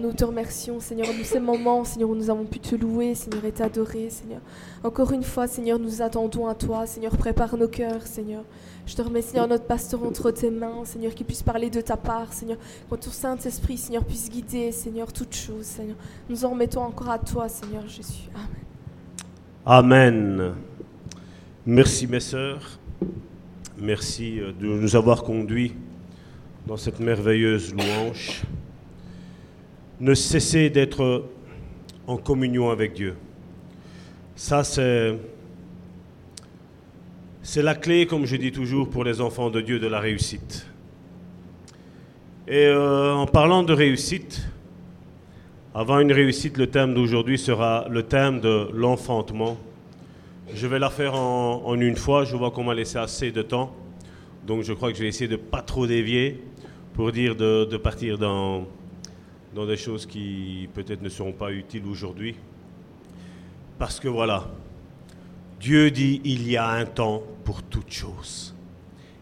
Nous te remercions, Seigneur, de ces moments, Seigneur, où nous avons pu te louer, Seigneur, et t'adorer, Seigneur. Encore une fois, Seigneur, nous attendons à toi, Seigneur, prépare nos cœurs, Seigneur. Je te remets, Seigneur, notre pasteur entre tes mains, Seigneur, qu'il puisse parler de ta part, Seigneur. Que ton Saint-Esprit, Seigneur, puisse guider, Seigneur, toutes choses, Seigneur. Nous en remettons encore à toi, Seigneur Jésus. Amen. Amen. Merci, mes sœurs. Merci euh, de nous avoir conduits dans cette merveilleuse louange. Ne cessez d'être en communion avec Dieu. Ça, c'est, c'est la clé, comme je dis toujours, pour les enfants de Dieu de la réussite. Et euh, en parlant de réussite, avant une réussite, le thème d'aujourd'hui sera le thème de l'enfantement. Je vais la faire en, une fois, je vois qu'on m'a laissé assez de temps. Donc je crois que je vais essayer de pas trop dévier pour dire de partir dans, dans des choses qui peut-être ne seront pas utiles aujourd'hui. Parce que voilà, Dieu dit il y a un temps pour toute chose.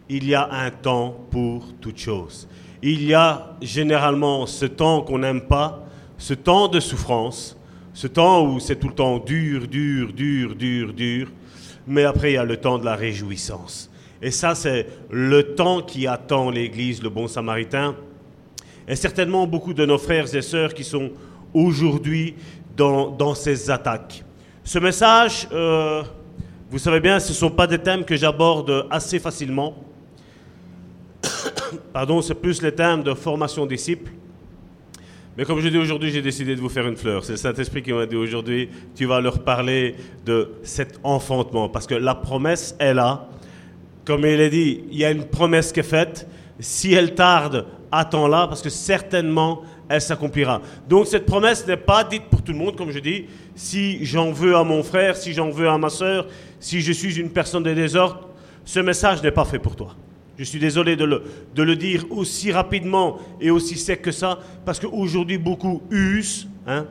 Il y a un temps pour toute chose. Il y a généralement ce temps qu'on n'aime pas, ce temps de souffrance, ce temps où c'est tout le temps dur, dur, dur, dur, dur. Mais après, il y a le temps de la réjouissance. Et ça, c'est le temps qui attend l'Église, le bon samaritain. Et certainement beaucoup de nos frères et sœurs qui sont aujourd'hui dans, ces attaques. Ce message, euh, vous savez bien, ce ne sont pas des thèmes que j'aborde assez facilement. Pardon, c'est plus les thèmes de formation disciples. Mais comme je dis aujourd'hui, j'ai décidé de vous faire une fleur. C'est le Saint-Esprit qui m'a dit aujourd'hui, tu vas leur parler de cet enfantement. Parce que la promesse est là. Comme il est dit, il y a une promesse qui est faite. Si elle tarde, attends-la, parce que certainement, elle s'accomplira. Donc cette promesse n'est pas dite pour tout le monde, comme je dis. Si j'en veux à mon frère, si j'en veux à ma soeur, si je suis une personne de désordre, ce message n'est pas fait pour toi. Je suis désolé de le, dire aussi rapidement et aussi sec que ça, parce qu'aujourd'hui, beaucoup usent hein,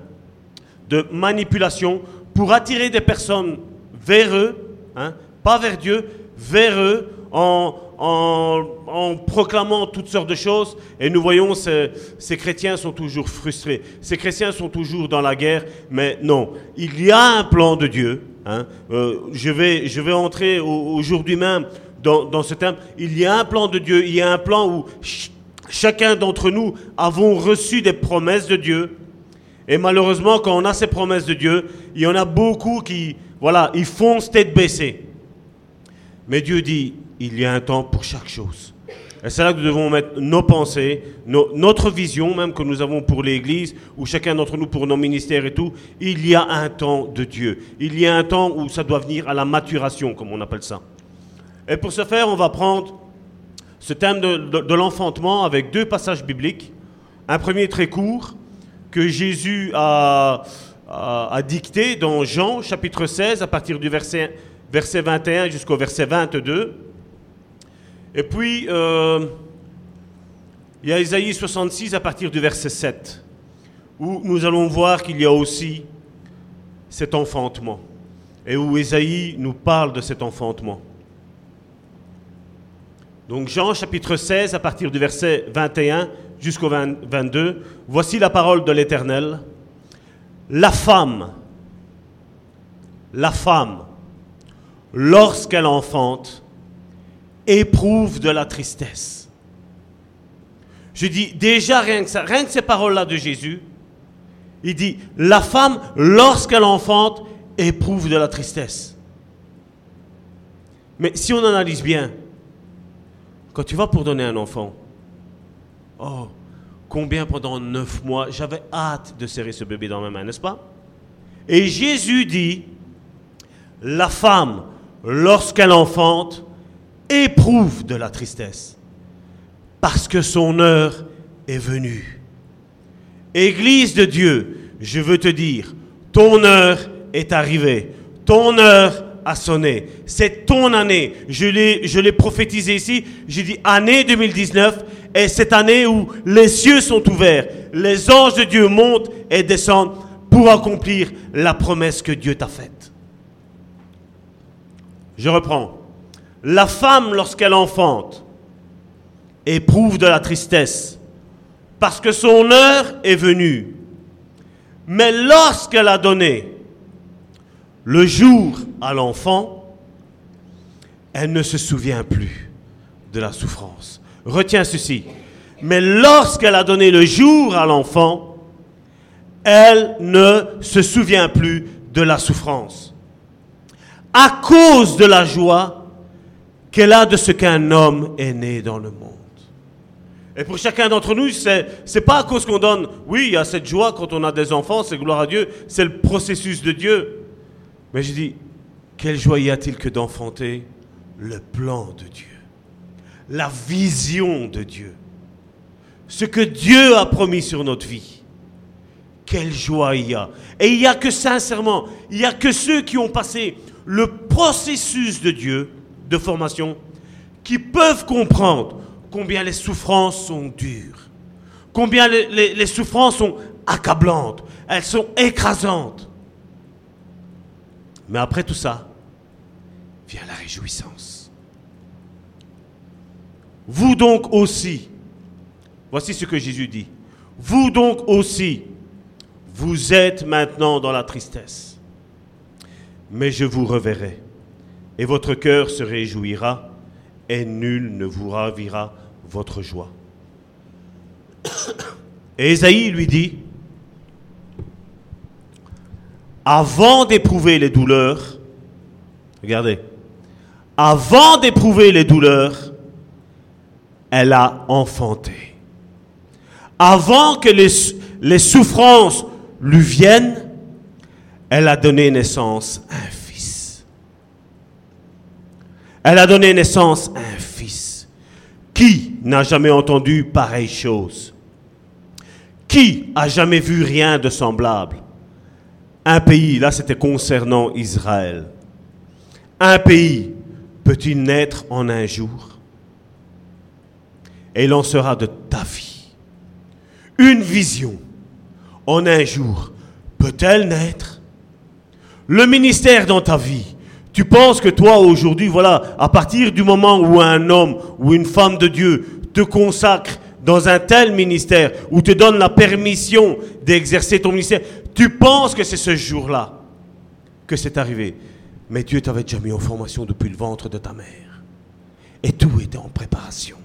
de manipulation pour attirer des personnes vers eux, hein, pas vers Dieu, vers eux, en, en, proclamant toutes sortes de choses. Et nous voyons, ces, ces chrétiens sont toujours frustrés. Ces chrétiens sont toujours dans la guerre, mais non, il y a un plan de Dieu. Hein. Euh, je, vais, je vais entrer aujourd'hui même dans, dans, ce thème. Il y a un plan de Dieu, il y a un plan où ch chacun d'entre nous avons reçu des promesses de Dieu. Et malheureusement, quand on a ces promesses de Dieu, il y en a beaucoup qui, voilà, ils foncent tête baissée. Mais Dieu dit, il y a un temps pour chaque chose. Et c'est là que nous devons mettre nos pensées, notre vision même que nous avons pour l'Église, ou chacun d'entre nous pour nos ministères et tout. Il y a un temps de Dieu. Il y a un temps où ça doit venir à la maturation, comme on appelle ça. Et pour ce faire, on va prendre ce thème de, l'enfantement avec deux passages bibliques. Un premier très court que Jésus a, dicté dans Jean chapitre 16 à partir du verset 21 jusqu'au verset 22. Et puis, euh, il y a Isaïe 66 à partir du verset 7, où nous allons voir qu'il y a aussi cet enfantement, et où Isaïe nous parle de cet enfantement. Donc Jean chapitre 16 à partir du verset 21 jusqu'au 22, voici la parole de l'Éternel. La femme, la femme, lorsqu'elle enfante, éprouve de la tristesse. Je dis déjà rien que ça, rien que ces paroles-là de Jésus, il dit, la femme, lorsqu'elle enfante, éprouve de la tristesse. Mais si on analyse bien, quand tu vas pour donner un enfant, oh, combien pendant neuf mois, j'avais hâte de serrer ce bébé dans ma main, n'est-ce pas? Et Jésus dit, la femme, lorsqu'elle enfante, éprouve de la tristesse, parce que son heure est venue. Église de Dieu, je veux te dire, ton heure est arrivée, ton heure a sonné. C'est ton année. Je l'ai, prophétisé ici. J'ai dit année 2019 est cette année où les cieux sont ouverts. Les anges de Dieu montent et descendent pour accomplir la promesse que Dieu t'a faite. Je reprends. La femme, lorsqu'elle enfante, éprouve de la tristesse, parce que son heure est venue. Mais lorsqu'elle a donné le jour à l'enfant, elle ne se souvient plus de la souffrance. Retiens ceci. Mais lorsqu'elle a donné le jour à l'enfant, elle ne se souvient plus de la souffrance. À cause de la joie qu'elle a de ce qu'un homme est né dans le monde. Et pour chacun d'entre nous, c'est n'est pas à cause qu'on donne, oui, il y a cette joie quand on a des enfants, c'est gloire à Dieu, c'est le processus de Dieu. Mais je dis, quelle joie y a-t-il que d'enfanter le plan de Dieu, la vision de Dieu, ce que Dieu a promis sur notre vie. Quelle joie y a. Et il n'y a que sincèrement, il n'y a que ceux qui ont passé le processus de Dieu, de formation, qui peuvent comprendre combien les souffrances sont dures, combien les, souffrances sont accablantes, elles sont écrasantes. Mais après tout ça, vient la réjouissance. Vous donc aussi, voici ce que Jésus dit, vous donc aussi, vous êtes maintenant dans la tristesse, mais je vous reverrai, et votre cœur se réjouira, et nul ne vous ravira votre joie. Et Esaïe lui dit, avant d'éprouver les douleurs, regardez, avant d'éprouver les douleurs, elle a enfanté. Avant que les, les souffrances lui viennent, elle a donné naissance à un. Elle a donné naissance à un fils. Qui n'a jamais entendu pareille chose Qui a jamais vu rien de semblable Un pays, là c'était concernant Israël. Un pays peut-il naître en un jour? Et il en sera de ta vie. Une vision en un jour peut-elle naître? Le ministère dans ta vie, tu penses que toi aujourd'hui, voilà, à partir du moment où un homme ou une femme de Dieu te consacre dans un tel ministère, ou te donne la permission d'exercer ton ministère, tu penses que c'est ce jour-là que c'est arrivé. Mais Dieu t'avait déjà mis en formation depuis le ventre de ta mère. Et tout était en préparation.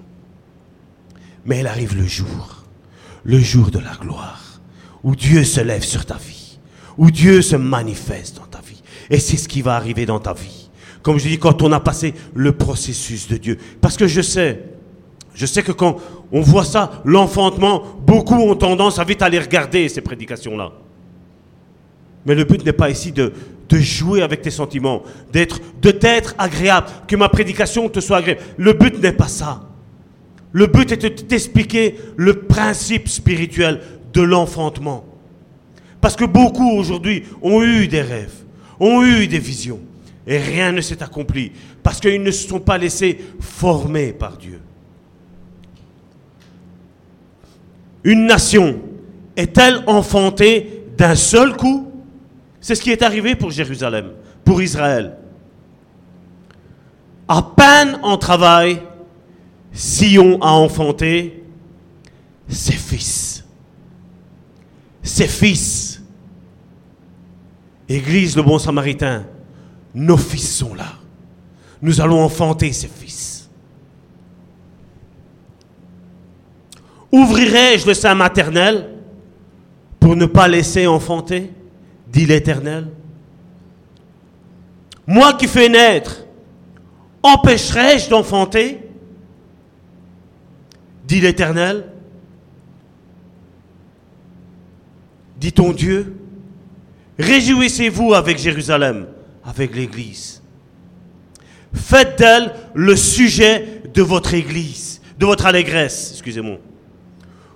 Mais il arrive le jour, le jour de la gloire, où Dieu se lève sur ta vie, où Dieu se manifeste dans ta vie. Et c'est ce qui va arriver dans ta vie. Comme je dis, quand on a passé le processus de Dieu. Parce que je sais, je sais que quand on voit ça, l'enfantement, beaucoup ont tendance à vite aller regarder ces prédications-là. Mais le but n'est pas ici de, jouer avec tes sentiments, de t'être agréable, que ma prédication te soit agréable. Le but n'est pas ça. Le but est de t'expliquer le principe spirituel de l'enfantement. Parce que beaucoup aujourd'hui ont eu des rêves, ont eu des visions. Et rien ne s'est accompli. Parce qu'ils ne se sont pas laissés former par Dieu. Une nation est-elle enfantée d'un seul coup? C'est ce qui est arrivé pour Jérusalem, pour Israël. À peine en travail, Sion a enfanté ses fils. Ses fils. Église le bon samaritain, nos fils sont là. Nous allons enfanter ces fils. Ouvrirai-je le sein maternel pour ne pas laisser enfanter dit l'Éternel? Moi qui fais naître, empêcherai-je d'enfanter? Dit l'Éternel. Dit ton Dieu, réjouissez-vous avec Jérusalem avec l'Église. Faites d'elle le sujet de votre Église, de votre allégresse, excusez-moi.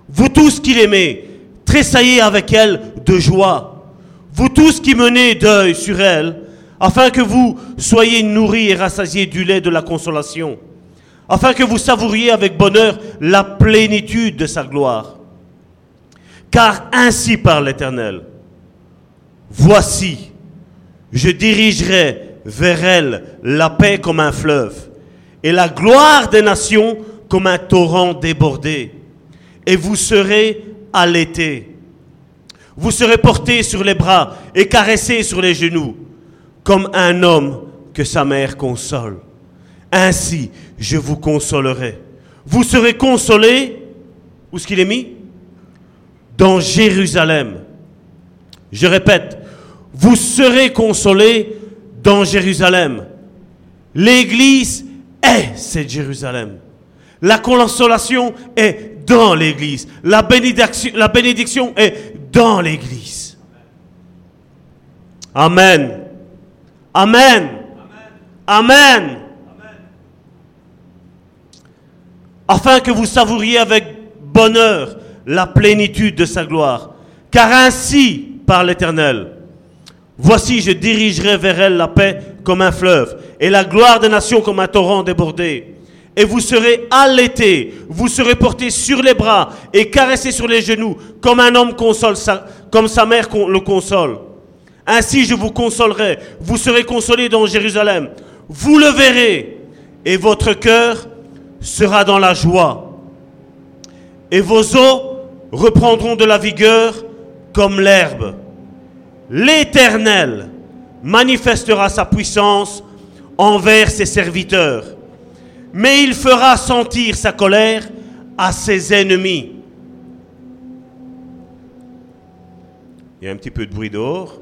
Vous tous qui l'aimez, tressaillez avec elle de joie. Vous tous qui menez deuil sur elle, afin que vous soyez nourris et rassasiés du lait de la consolation, afin que vous savouriez avec bonheur la plénitude de sa gloire. Car ainsi parle l'Éternel. Voici, je dirigerai vers elle la paix comme un fleuve et la gloire des nations comme un torrent débordé. et vous serez allaités. Vous serez portés sur les bras et caressés sur les genoux, comme un homme que sa mère console. Ainsi, je vous consolerai. Vous serez consolés, où est-ce qu'il est mis? Dans Jérusalem. Je répète, vous serez consolés dans Jérusalem. L'Église est cette Jérusalem. La consolation est dans l'Église. La bénédiction, la bénédiction est dans l'Église. Amen. Amen. Amen. Afin que vous savouriez avec bonheur la plénitude de sa gloire. Car ainsi par l'Éternel, voici je dirigerai vers elle la paix comme un fleuve et la gloire des nations comme un torrent débordé. Et vous serez allaités, vous serez portés sur les bras et caressés sur les genoux comme un homme console comme sa mère le console. Ainsi je vous consolerai, vous serez consolés dans Jérusalem. Vous le verrez et votre cœur sera dans la joie. Et vos os reprendront de la vigueur comme l'herbe. L'Éternel manifestera sa puissance envers ses serviteurs, mais il fera sentir sa colère à ses ennemis. Il y a un petit peu de bruit dehors.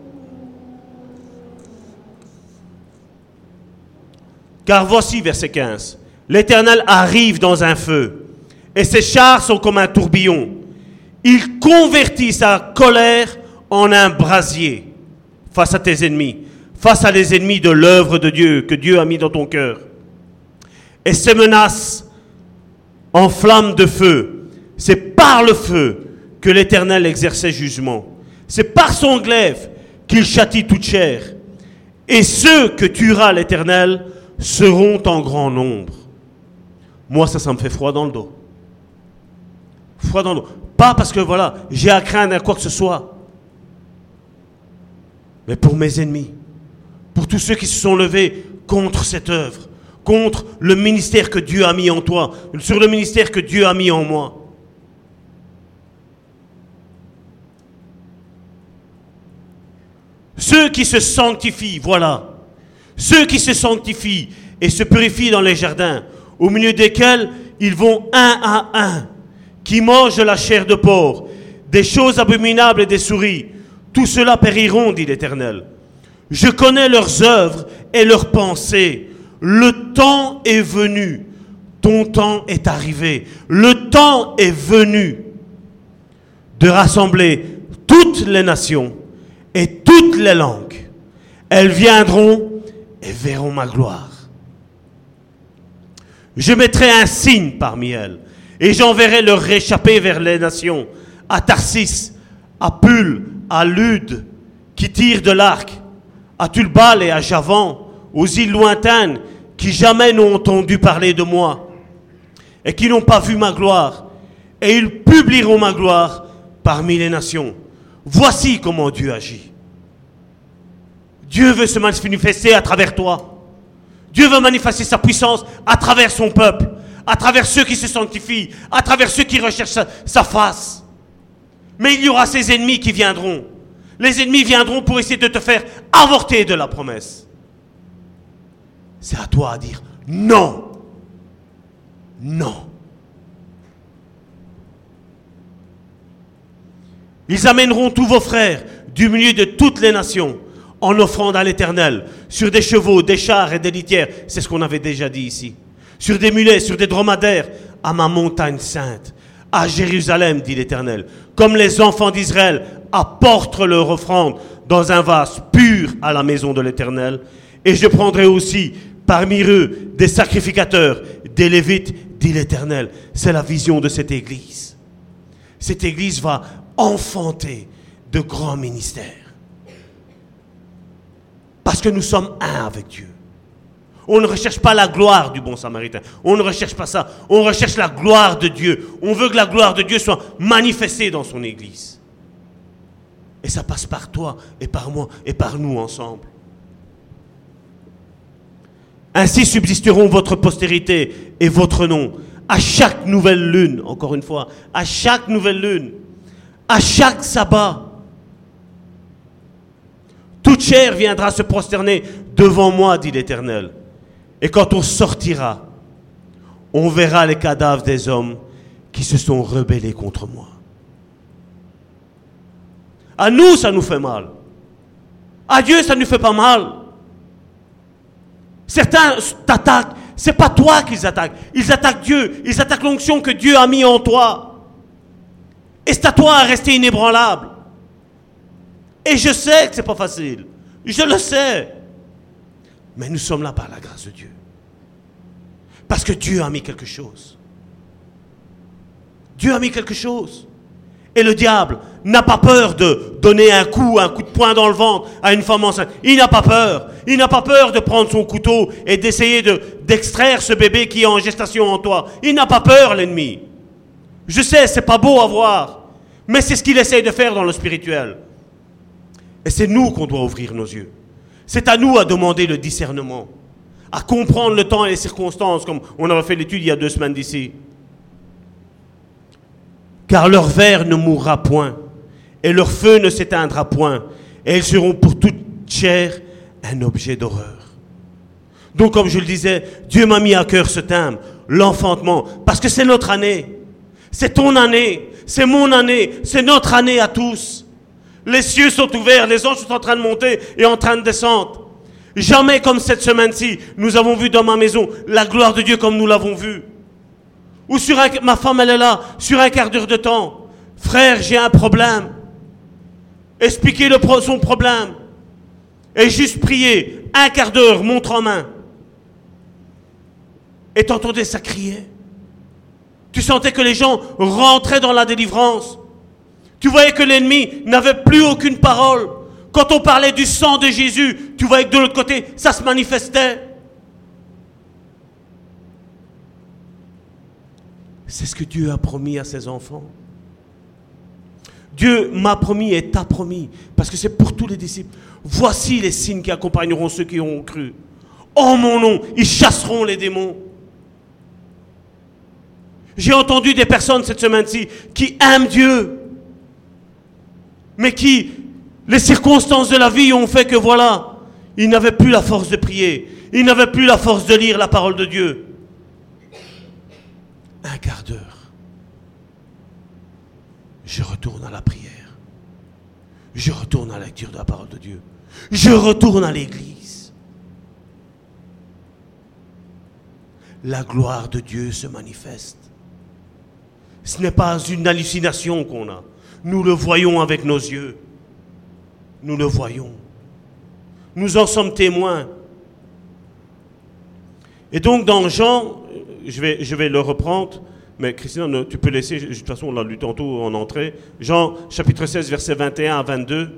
Car voici, verset 15, l'Éternel arrive dans un feu, et ses chars sont comme un tourbillon. Il convertit sa colère en un brasier face à tes ennemis, face à les ennemis de l'œuvre de Dieu que Dieu a mis dans ton cœur. Et ces menaces en flammes de feu, c'est par le feu que l'Éternel exerçait jugement. C'est par son glaive qu'il châtie toute chair. Et ceux que tuera l'Éternel seront en grand nombre. Moi, ça, ça me fait froid dans le dos. Froid dans le dos. Pas parce que, voilà, j'ai à craindre à quoi que ce soit. Mais pour mes ennemis. Pour tous ceux qui se sont levés contre cette œuvre. Contre le ministère que Dieu a mis en toi. Sur le ministère que Dieu a mis en moi. Ceux qui se sanctifient, voilà. Ceux qui se sanctifient et se purifient dans les jardins, au milieu desquels ils vont un à un qui mangent la chair de porc, des choses abominables et des souris, tout cela périront, dit l'Éternel. Je connais leurs œuvres et leurs pensées. Le temps est venu. Ton temps est arrivé. Le temps est venu de rassembler toutes les nations et toutes les langues. Elles viendront et verront ma gloire. Je mettrai un signe parmi elles et j'enverrai leur réchapper vers les nations, à Tarsis, à Pul, à Lude, qui tirent de l'arc, à Tulbal et à Javan, aux îles lointaines, qui jamais n'ont entendu parler de moi, et qui n'ont pas vu ma gloire, et ils publieront ma gloire parmi les nations. Voici comment Dieu agit. Dieu veut se manifester à travers toi. Dieu veut manifester sa puissance à travers son peuple à travers ceux qui se sanctifient, à travers ceux qui recherchent sa, face. Mais il y aura ces ennemis qui viendront. Les ennemis viendront pour essayer de te faire avorter de la promesse. C'est à toi à dire non. Non. Ils amèneront tous vos frères du milieu de toutes les nations en offrande à l'Éternel sur des chevaux, des chars et des litières. C'est ce qu'on avait déjà dit ici sur des mulets, sur des dromadaires, à ma montagne sainte, à Jérusalem, dit l'Éternel. Comme les enfants d'Israël apportent leur offrande dans un vase pur à la maison de l'Éternel, et je prendrai aussi parmi eux des sacrificateurs, des lévites, dit l'Éternel. C'est la vision de cette Église. Cette Église va enfanter de grands ministères. Parce que nous sommes un avec Dieu. On ne recherche pas la gloire du bon samaritain. On ne recherche pas ça. On recherche la gloire de Dieu. On veut que la gloire de Dieu soit manifestée dans son Église. Et ça passe par toi et par moi et par nous ensemble. Ainsi subsisteront votre postérité et votre nom à chaque nouvelle lune, encore une fois, à chaque nouvelle lune, à chaque sabbat. Toute chair viendra se prosterner devant moi, dit l'Éternel. Et quand on sortira, on verra les cadavres des hommes qui se sont rebellés contre moi. À nous, ça nous fait mal. À Dieu, ça ne nous fait pas mal. Certains t'attaquent. C'est pas toi qu'ils attaquent. Ils attaquent Dieu. Ils attaquent l'onction que Dieu a mis en toi. Et c'est à toi à rester inébranlable. Et je sais que c'est pas facile. Je le sais. Mais nous sommes là par la grâce de Dieu. Parce que Dieu a mis quelque chose. Dieu a mis quelque chose. Et le diable n'a pas peur de donner un coup, un coup de poing dans le ventre à une femme enceinte. Il n'a pas peur. Il n'a pas peur de prendre son couteau et d'essayer de, d'extraire ce bébé qui est en gestation en toi. Il n'a pas peur, l'ennemi. Je sais, c'est pas beau à voir. Mais c'est ce qu'il essaye de faire dans le spirituel. Et c'est nous qu'on doit ouvrir nos yeux. C'est à nous à demander le discernement, à comprendre le temps et les circonstances, comme on avait fait l'étude il y a deux semaines d'ici. Car leur verre ne mourra point, et leur feu ne s'éteindra point, et ils seront pour toute chair un objet d'horreur. Donc, comme je le disais, Dieu m'a mis à cœur ce thème, l'enfantement, parce que c'est notre année. C'est ton année, c'est mon année, c'est notre année à tous. Les cieux sont ouverts, les anges sont en train de monter et en train de descendre. Jamais comme cette semaine-ci, nous avons vu dans ma maison la gloire de Dieu comme nous l'avons vu. Ou sur ma femme, elle est là, sur un quart d'heure de temps. Frère, j'ai un problème. Expliquez son problème. Et juste prier, un quart d'heure, montre en main. Et t'entendais ça crier. Tu sentais que les gens rentraient dans la délivrance. Tu voyais que l'ennemi n'avait plus aucune parole. Quand on parlait du sang de Jésus, tu voyais que de l'autre côté, ça se manifestait. C'est ce que Dieu a promis à ses enfants. Dieu m'a promis et t'a promis, parce que c'est pour tous les disciples. Voici les signes qui accompagneront ceux qui ont cru. En mon nom, ils chasseront les démons. J'ai entendu des personnes cette semaine-ci qui aiment Dieu, mais qui, les circonstances de la vie ont fait que voilà, ils n'avaient plus la force de prier, ils n'avaient plus la force de lire la parole de Dieu. Un quart d'heure, je retourne à la prière, je retourne à la lecture de la parole de Dieu, je retourne à l'église. La gloire de Dieu se manifeste. Ce n'est pas une hallucination qu'on a. Nous le voyons avec nos yeux. Nous le voyons. Nous en sommes témoins. Et donc dans Jean, je vais, le reprendre, mais Christian, tu peux laisser, de toute façon on l'a lu tantôt en entrée, Jean chapitre 16, versets 21 à 22.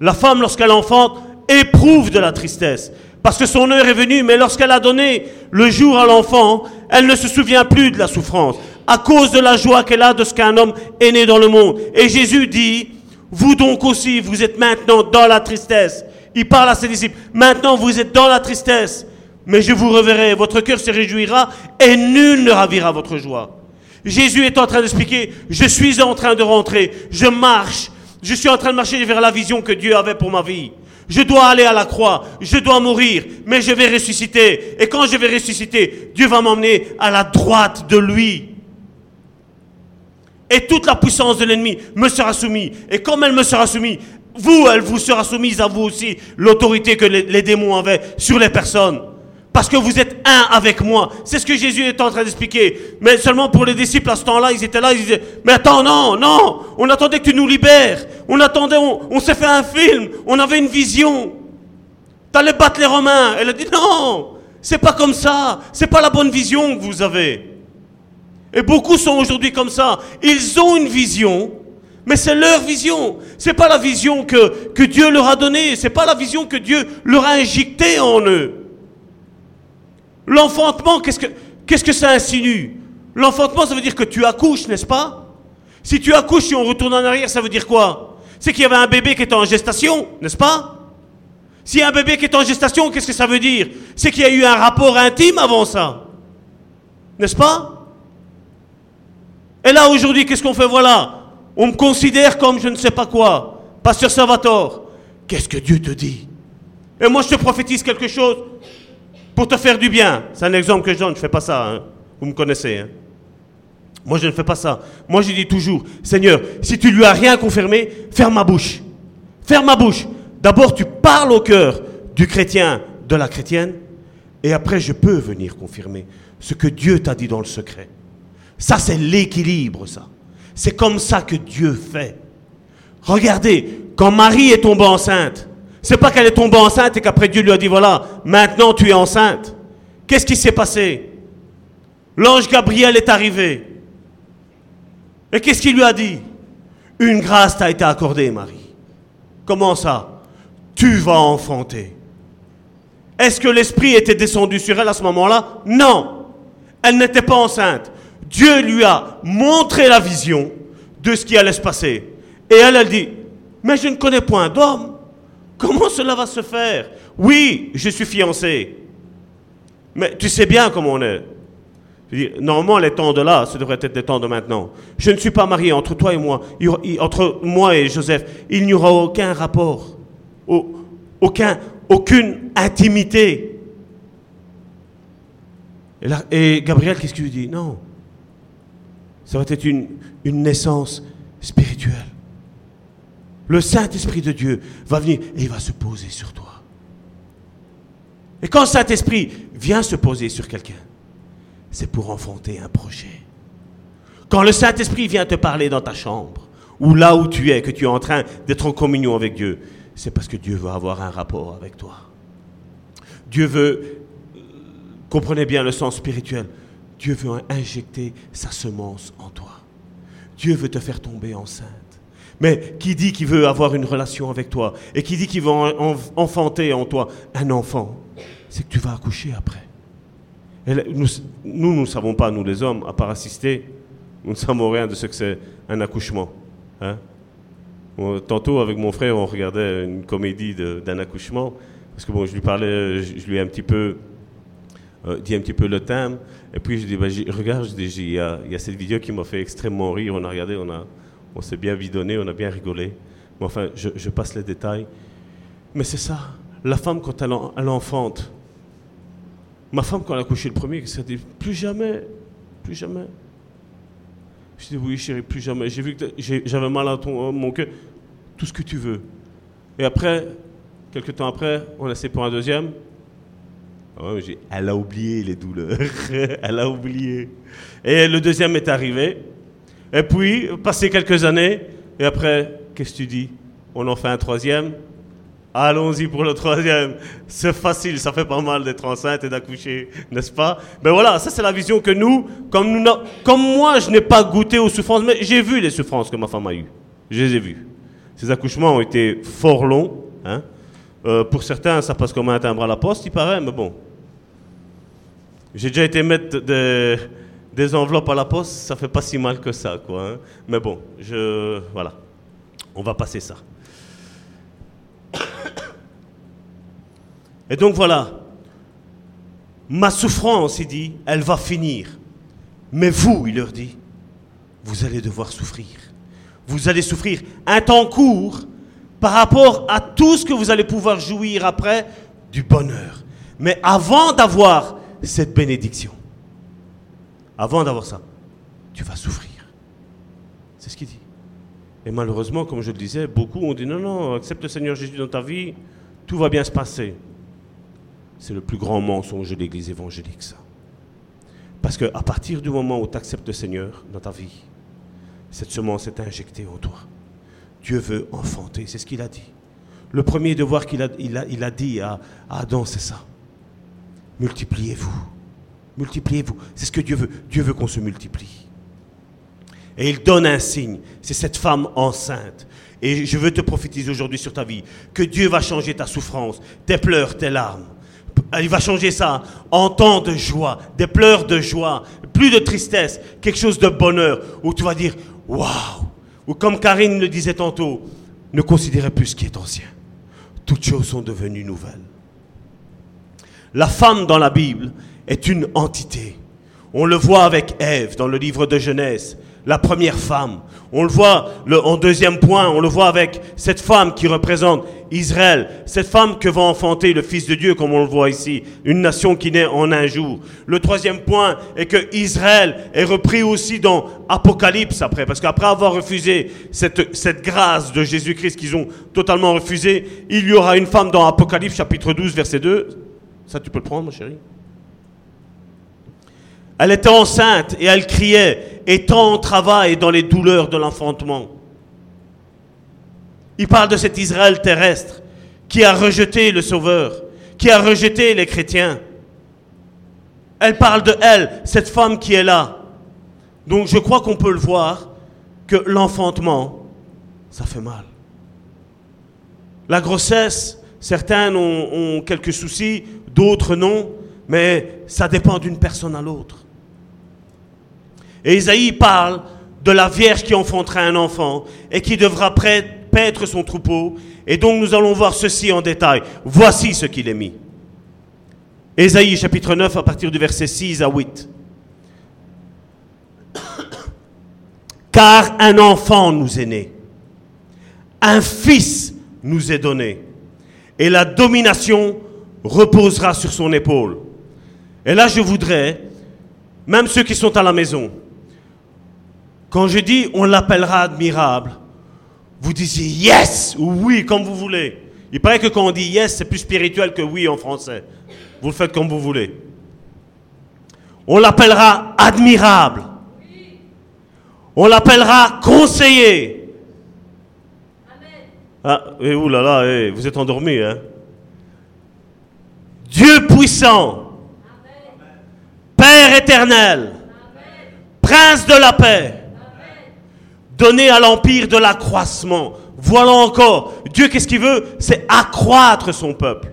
La femme, lorsqu'elle enfante, éprouve de la tristesse, parce que son heure est venue, mais lorsqu'elle a donné le jour à l'enfant, elle ne se souvient plus de la souffrance à cause de la joie qu'elle a de ce qu'un homme est né dans le monde. Et Jésus dit, vous donc aussi, vous êtes maintenant dans la tristesse. Il parle à ses disciples, maintenant vous êtes dans la tristesse, mais je vous reverrai, votre cœur se réjouira et nul ne ravira votre joie. Jésus est en train d'expliquer, je suis en train de rentrer, je marche, je suis en train de marcher vers la vision que Dieu avait pour ma vie. Je dois aller à la croix, je dois mourir, mais je vais ressusciter. Et quand je vais ressusciter, Dieu va m'emmener à la droite de lui et toute la puissance de l'ennemi me sera soumise. Et comme elle me sera soumise, vous, elle vous sera soumise à vous aussi, l'autorité que les, démons avaient sur les personnes. Parce que vous êtes un avec moi. C'est ce que Jésus est en train d'expliquer. Mais seulement pour les disciples, à ce temps-là, ils étaient là, ils disaient, mais attends, non, non, on attendait que tu nous libères. On attendait, on, s'est fait un film, on avait une vision. T'allais battre les Romains. Elle a dit, non, c'est pas comme ça, c'est pas la bonne vision que vous avez. Et beaucoup sont aujourd'hui comme ça. Ils ont une vision, mais c'est leur vision. C'est pas la vision que, que Dieu leur a donnée. C'est pas la vision que Dieu leur a injectée en eux. L'enfantement, qu'est-ce que, qu'est-ce que ça insinue? L'enfantement, ça veut dire que tu accouches, n'est-ce pas? Si tu accouches, si on retourne en arrière, ça veut dire quoi? C'est qu'il y avait un bébé qui était en gestation, n'est-ce pas? S'il y a un bébé qui est en gestation, qu'est-ce que ça veut dire? C'est qu'il y a eu un rapport intime avant ça. N'est-ce pas? Et là, aujourd'hui, qu'est-ce qu'on fait? Voilà, on me considère comme je ne sais pas quoi. Pasteur Salvatore, qu'est-ce que Dieu te dit? Et moi, je te prophétise quelque chose pour te faire du bien. C'est un exemple que je donne, je ne fais pas ça. hein. Vous me connaissez. hein. Moi, je ne fais pas ça. Moi, je dis toujours, Seigneur, si tu lui as rien confirmé, ferme ma bouche. Ferme ma bouche. D'abord, tu parles au cœur du chrétien, de la chrétienne, et après, je peux venir confirmer ce que Dieu t'a dit dans le secret. Ça, c'est l'équilibre, ça. C'est comme ça que Dieu fait. Regardez, quand Marie est tombée enceinte, c'est pas qu'elle est tombée enceinte et qu'après Dieu lui a dit voilà, maintenant tu es enceinte. Qu'est-ce qui s'est passé? L'ange Gabriel est arrivé. Et qu'est-ce qu'il lui a dit? Une grâce t'a été accordée, Marie. Comment ça? Tu vas enfanter. Est-ce que l'Esprit était descendu sur elle à ce moment-là? Non. Elle n'était pas enceinte. Dieu lui a montré la vision de ce qui allait se passer. Et elle, elle dit, mais je ne connais point d'homme. Comment cela va se faire? Oui, je suis fiancée. Mais tu sais bien comment on est. Normalement, les temps de là, ce devrait être des temps de maintenant. Je ne suis pas marié entre toi et moi, entre moi et Joseph. Il n'y aura aucun rapport, au- aucun, aucune intimité. Et Gabriel, qu'est-ce qu'il lui dit? Non. Ça va être une, une naissance spirituelle. Le Saint-Esprit de Dieu va venir et il va se poser sur toi. Et quand le Saint-Esprit vient se poser sur quelqu'un, c'est pour enfanter un projet. Quand le Saint-Esprit vient te parler dans ta chambre, ou là où tu es, que tu es en train d'être en communion avec Dieu, c'est parce que Dieu veut avoir un rapport avec toi. Dieu veut, euh, comprenez bien le sens spirituel, Dieu veut injecter sa semence en toi. Dieu veut te faire tomber enceinte. Mais qui dit qu'il veut avoir une relation avec toi et qui dit qu'il veut en- en- enfanter en toi un enfant, c'est que tu vas accoucher après. Nous, nous, ne savons pas, nous les hommes, à part assister, nous ne savons rien de ce que c'est un accouchement. hein. Tantôt, avec mon frère, on regardait une comédie d'un accouchement, parce que bon, je lui parlais, je, je lui ai un petit peu euh, dit un petit peu le thème, et puis je dis, j'ai- regarde, il y, a, cette vidéo qui m'a fait extrêmement rire, on a regardé, on, on s'est bien bidonné, on a bien rigolé, mais enfin, je, passe les détails. Mais c'est ça, la femme quand elle, en- elle enfante, ma femme quand elle a couché le premier, elle dit, plus jamais, plus jamais. Je dis, oui chérie, plus jamais. J'ai vu que j'avais mal à ton, mon cœur, tout ce que tu veux. Et après, quelques temps après, on a pour un deuxième. Elle a oublié les douleurs. elle a oublié. Et le deuxième est arrivé. Et puis, passé quelques années, et après, qu'est-ce que tu dis? On en fait un troisième? Allons-y pour le troisième. C'est facile, ça fait pas mal d'être enceinte et d'accoucher, n'est-ce pas? Ben voilà, ça c'est la vision que nous, comme, nous comme moi, je n'ai pas goûté aux souffrances, mais j'ai vu les souffrances que ma femme a eues. Je les ai vues. Ces accouchements ont été fort longs. hein. Euh, pour certains, ça passe comme un timbre à la poste, il paraît, mais bon. J'ai déjà été mettre des, enveloppes à la poste, ça fait pas si mal que ça, quoi. hein. Mais bon, je, voilà. On va passer ça. Et donc voilà, ma souffrance, il dit, elle va finir. Mais vous, il leur dit, vous allez devoir souffrir. Vous allez souffrir un temps court par rapport à tout ce que vous allez pouvoir jouir après du bonheur. Mais avant d'avoir cette bénédiction, avant d'avoir ça, tu vas souffrir. C'est ce qu'il dit. Et malheureusement, comme je le disais, beaucoup ont dit non, non, accepte le Seigneur Jésus dans ta vie, tout va bien se passer. C'est le plus grand mensonge de l'Église évangélique, ça. Parce qu'à partir du moment où tu acceptes le Seigneur dans ta vie, cette semence est injectée en toi. Dieu veut enfanter, c'est ce qu'il a dit. Le premier devoir qu'il a, il a, il a dit à, à Adam, c'est ça. Multipliez-vous. Multipliez-vous. C'est ce que Dieu veut. Dieu veut qu'on se multiplie. Et il donne un signe. C'est cette femme enceinte. Et je veux te prophétiser aujourd'hui sur ta vie que Dieu va changer ta souffrance, tes pleurs, tes larmes. Il va changer ça en temps de joie, des pleurs de joie, plus de tristesse, quelque chose de bonheur, où tu vas dire Waouh Ou comme Karine le disait tantôt, ne considérez plus ce qui est ancien. Toutes choses sont devenues nouvelles. La femme dans la Bible est une entité. On le voit avec Ève dans le livre de Genèse. la première femme. On le voit en deuxième point, on le voit avec cette femme qui représente Israël, cette femme que va enfanter le Fils de Dieu, comme on le voit ici, une nation qui naît en un jour. Le troisième point est que Israël est repris aussi dans Apocalypse après, parce qu'après avoir refusé cette, cette grâce de Jésus-Christ qu'ils ont totalement refusé, il y aura une femme dans Apocalypse chapitre 12, verset 2. Ça, tu peux le prendre, mon chéri elle était enceinte et elle criait, étant en travail dans les douleurs de l'enfantement. Il parle de cet Israël terrestre qui a rejeté le Sauveur, qui a rejeté les chrétiens. Elle parle de elle, cette femme qui est là. Donc je crois qu'on peut le voir que l'enfantement, ça fait mal. La grossesse, certains ont quelques soucis, d'autres non, mais ça dépend d'une personne à l'autre. Et Isaïe parle de la Vierge qui enfantera un enfant et qui devra paître son troupeau. Et donc nous allons voir ceci en détail. Voici ce qu'il est mis. Ésaïe chapitre 9 à partir du verset 6 à 8. Car un enfant nous est né, un fils nous est donné, et la domination reposera sur son épaule. Et là, je voudrais, même ceux qui sont à la maison, quand je dis on l'appellera admirable, vous disiez yes ou oui, comme vous voulez. Il paraît que quand on dit yes, c'est plus spirituel que oui en français. Vous le faites comme vous voulez. On l'appellera admirable. On l'appellera conseiller. Ah, et oulala, là vous êtes endormi, hein? Dieu puissant, Père éternel, Prince de la paix, donner à l'empire de l'accroissement. Voilà encore, Dieu qu'est-ce qu'il veut? C'est accroître son peuple.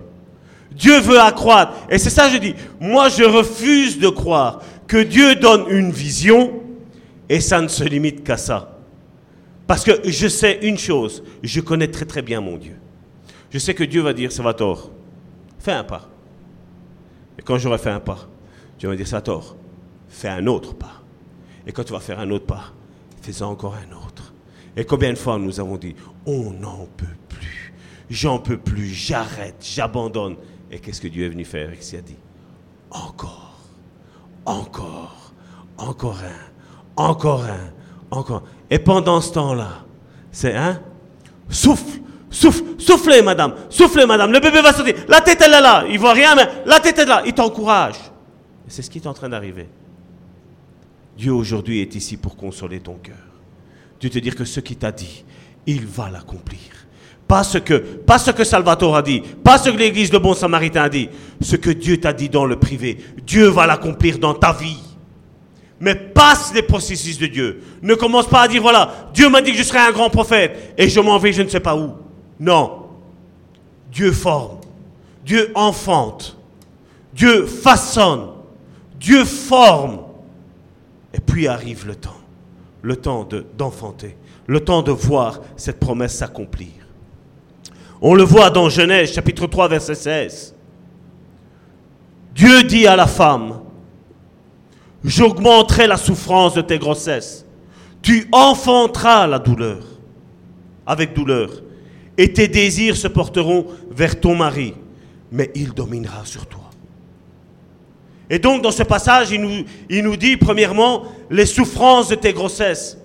Dieu veut accroître. Et c'est ça que je dis. Moi, je refuse de croire que Dieu donne une vision et ça ne se limite qu'à ça. Parce que je sais une chose, je connais très très bien mon Dieu. Je sais que Dieu va dire, ça va tort, fais un pas. Et quand j'aurai fait un pas, Dieu va dire, ça tort, fais un autre pas. Et quand tu vas faire un autre pas, fais encore un autre. Et combien de fois nous avons dit, on n'en peut plus, j'en peux plus, j'arrête, j'abandonne. Et qu'est-ce que Dieu est venu faire Il a dit, encore, encore, encore un, encore un, encore. Et pendant ce temps-là, c'est un, souffle, souffle, soufflez madame, soufflez madame, le bébé va sortir, la tête elle est là, il voit rien, mais la tête est là, il t'encourage. C'est ce qui est en train d'arriver. Dieu aujourd'hui est ici pour consoler ton cœur. Dieu te dire que ce qu'il t'a dit, il va l'accomplir. Pas ce, que, pas ce que Salvatore a dit, pas ce que l'église de Bon Samaritain a dit, ce que Dieu t'a dit dans le privé. Dieu va l'accomplir dans ta vie. Mais passe les processus de Dieu. Ne commence pas à dire, voilà, Dieu m'a dit que je serai un grand prophète et je m'en vais je ne sais pas où. Non. Dieu forme. Dieu enfante. Dieu façonne. Dieu forme. Et puis arrive le temps, le temps d'enfanter, le temps de voir cette promesse s'accomplir. On le voit dans Genèse chapitre 3 verset 16. Dieu dit à la femme, j'augmenterai la souffrance de tes grossesses, tu enfanteras la douleur, avec douleur, et tes désirs se porteront vers ton mari, mais il dominera sur toi. Et donc dans ce passage, il nous, il nous dit premièrement les souffrances de tes grossesses.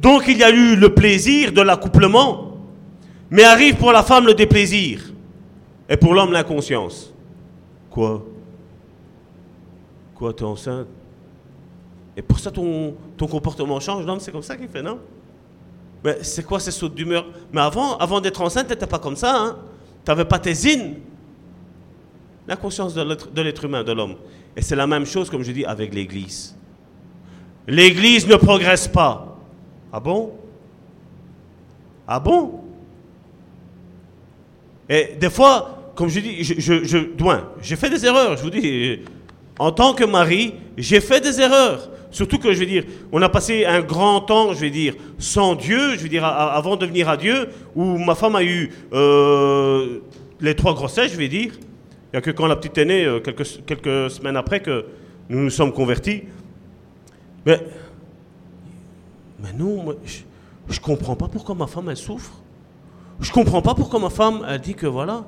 Donc il y a eu le plaisir de l'accouplement, mais arrive pour la femme le déplaisir et pour l'homme l'inconscience. Quoi? Quoi, t'es enceinte? Et pour ça ton, ton comportement change Non, c'est comme ça qu'il fait, non? Mais c'est quoi ces sautes d'humeur? Mais avant, avant d'être enceinte, t'étais pas comme ça, hein T'avais pas tes zines. La conscience de l'être humain, de l'homme. Et c'est la même chose, comme je dis, avec l'Église. L'Église ne progresse pas. Ah bon? Ah bon? Et des fois, comme je dis, je, je, je j'ai fait des erreurs, je vous dis. En tant que mari, j'ai fait des erreurs. Surtout que, je veux dire, on a passé un grand temps, je vais dire, sans Dieu, je veux dire, avant de venir à Dieu, où ma femme a eu euh, les trois grossesses, je vais dire. Il n'y a que quand la petite est née, euh, quelques, quelques semaines après, que nous nous sommes convertis. Mais Mais non, je ne comprends pas pourquoi ma femme, elle souffre. Je ne comprends pas pourquoi ma femme, elle dit que voilà,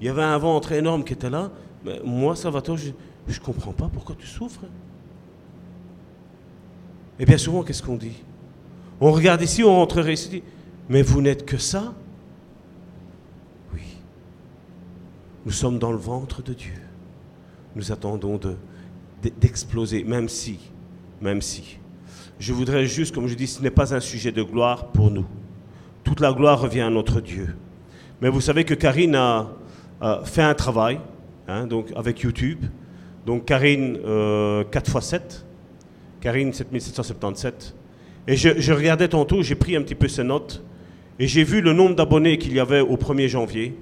il y avait un ventre énorme qui était là. Mais moi, Salvatore, je ne comprends pas pourquoi tu souffres. Et bien souvent, qu'est-ce qu'on dit? On regarde ici, on rentrerait ici, mais vous n'êtes que ça? Oui. Nous sommes dans le ventre de Dieu. Nous attendons d'exploser, même si, même si. Je voudrais juste, comme je dis, ce n'est pas un sujet de gloire pour nous. Toute la gloire revient à notre Dieu. Mais vous savez que Karine a, fait un travail, hein, donc avec YouTube. Donc Karine, 4 x 7. Karine 7777. Et je, regardais tantôt, j'ai pris un petit peu ses notes, et j'ai vu le nombre d'abonnés qu'il y avait au 1er janvier.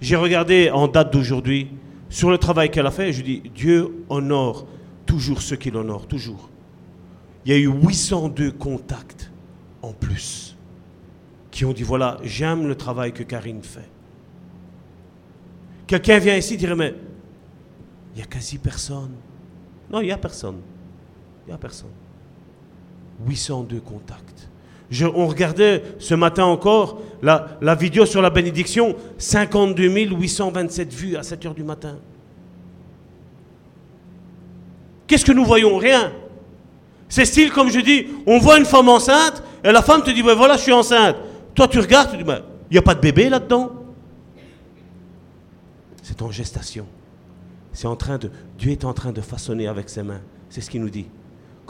J'ai regardé en date d'aujourd'hui sur le travail qu'elle a fait, et je dis, Dieu honore toujours ceux qu'il honore, toujours. Il y a eu 802 contacts en plus qui ont dit, voilà, j'aime le travail que Karine fait. Quelqu'un vient ici et dirait, mais il n'y a quasi personne. Non, il n'y a personne. N'y a personne. 802 contacts. on regardait ce matin encore la, vidéo sur la bénédiction, 52 827 vues à 7 heures du matin. Qu'est-ce que nous voyons? Rien. C'est style, comme je dis, on voit une femme enceinte et la femme te dit, ben voilà, je suis enceinte. Toi, tu regardes, tu dis, ben, il n'y a pas de bébé là-dedans? C'est en gestation. C'est en train de, Dieu est en train de façonner avec ses mains. C'est ce qu'il nous dit.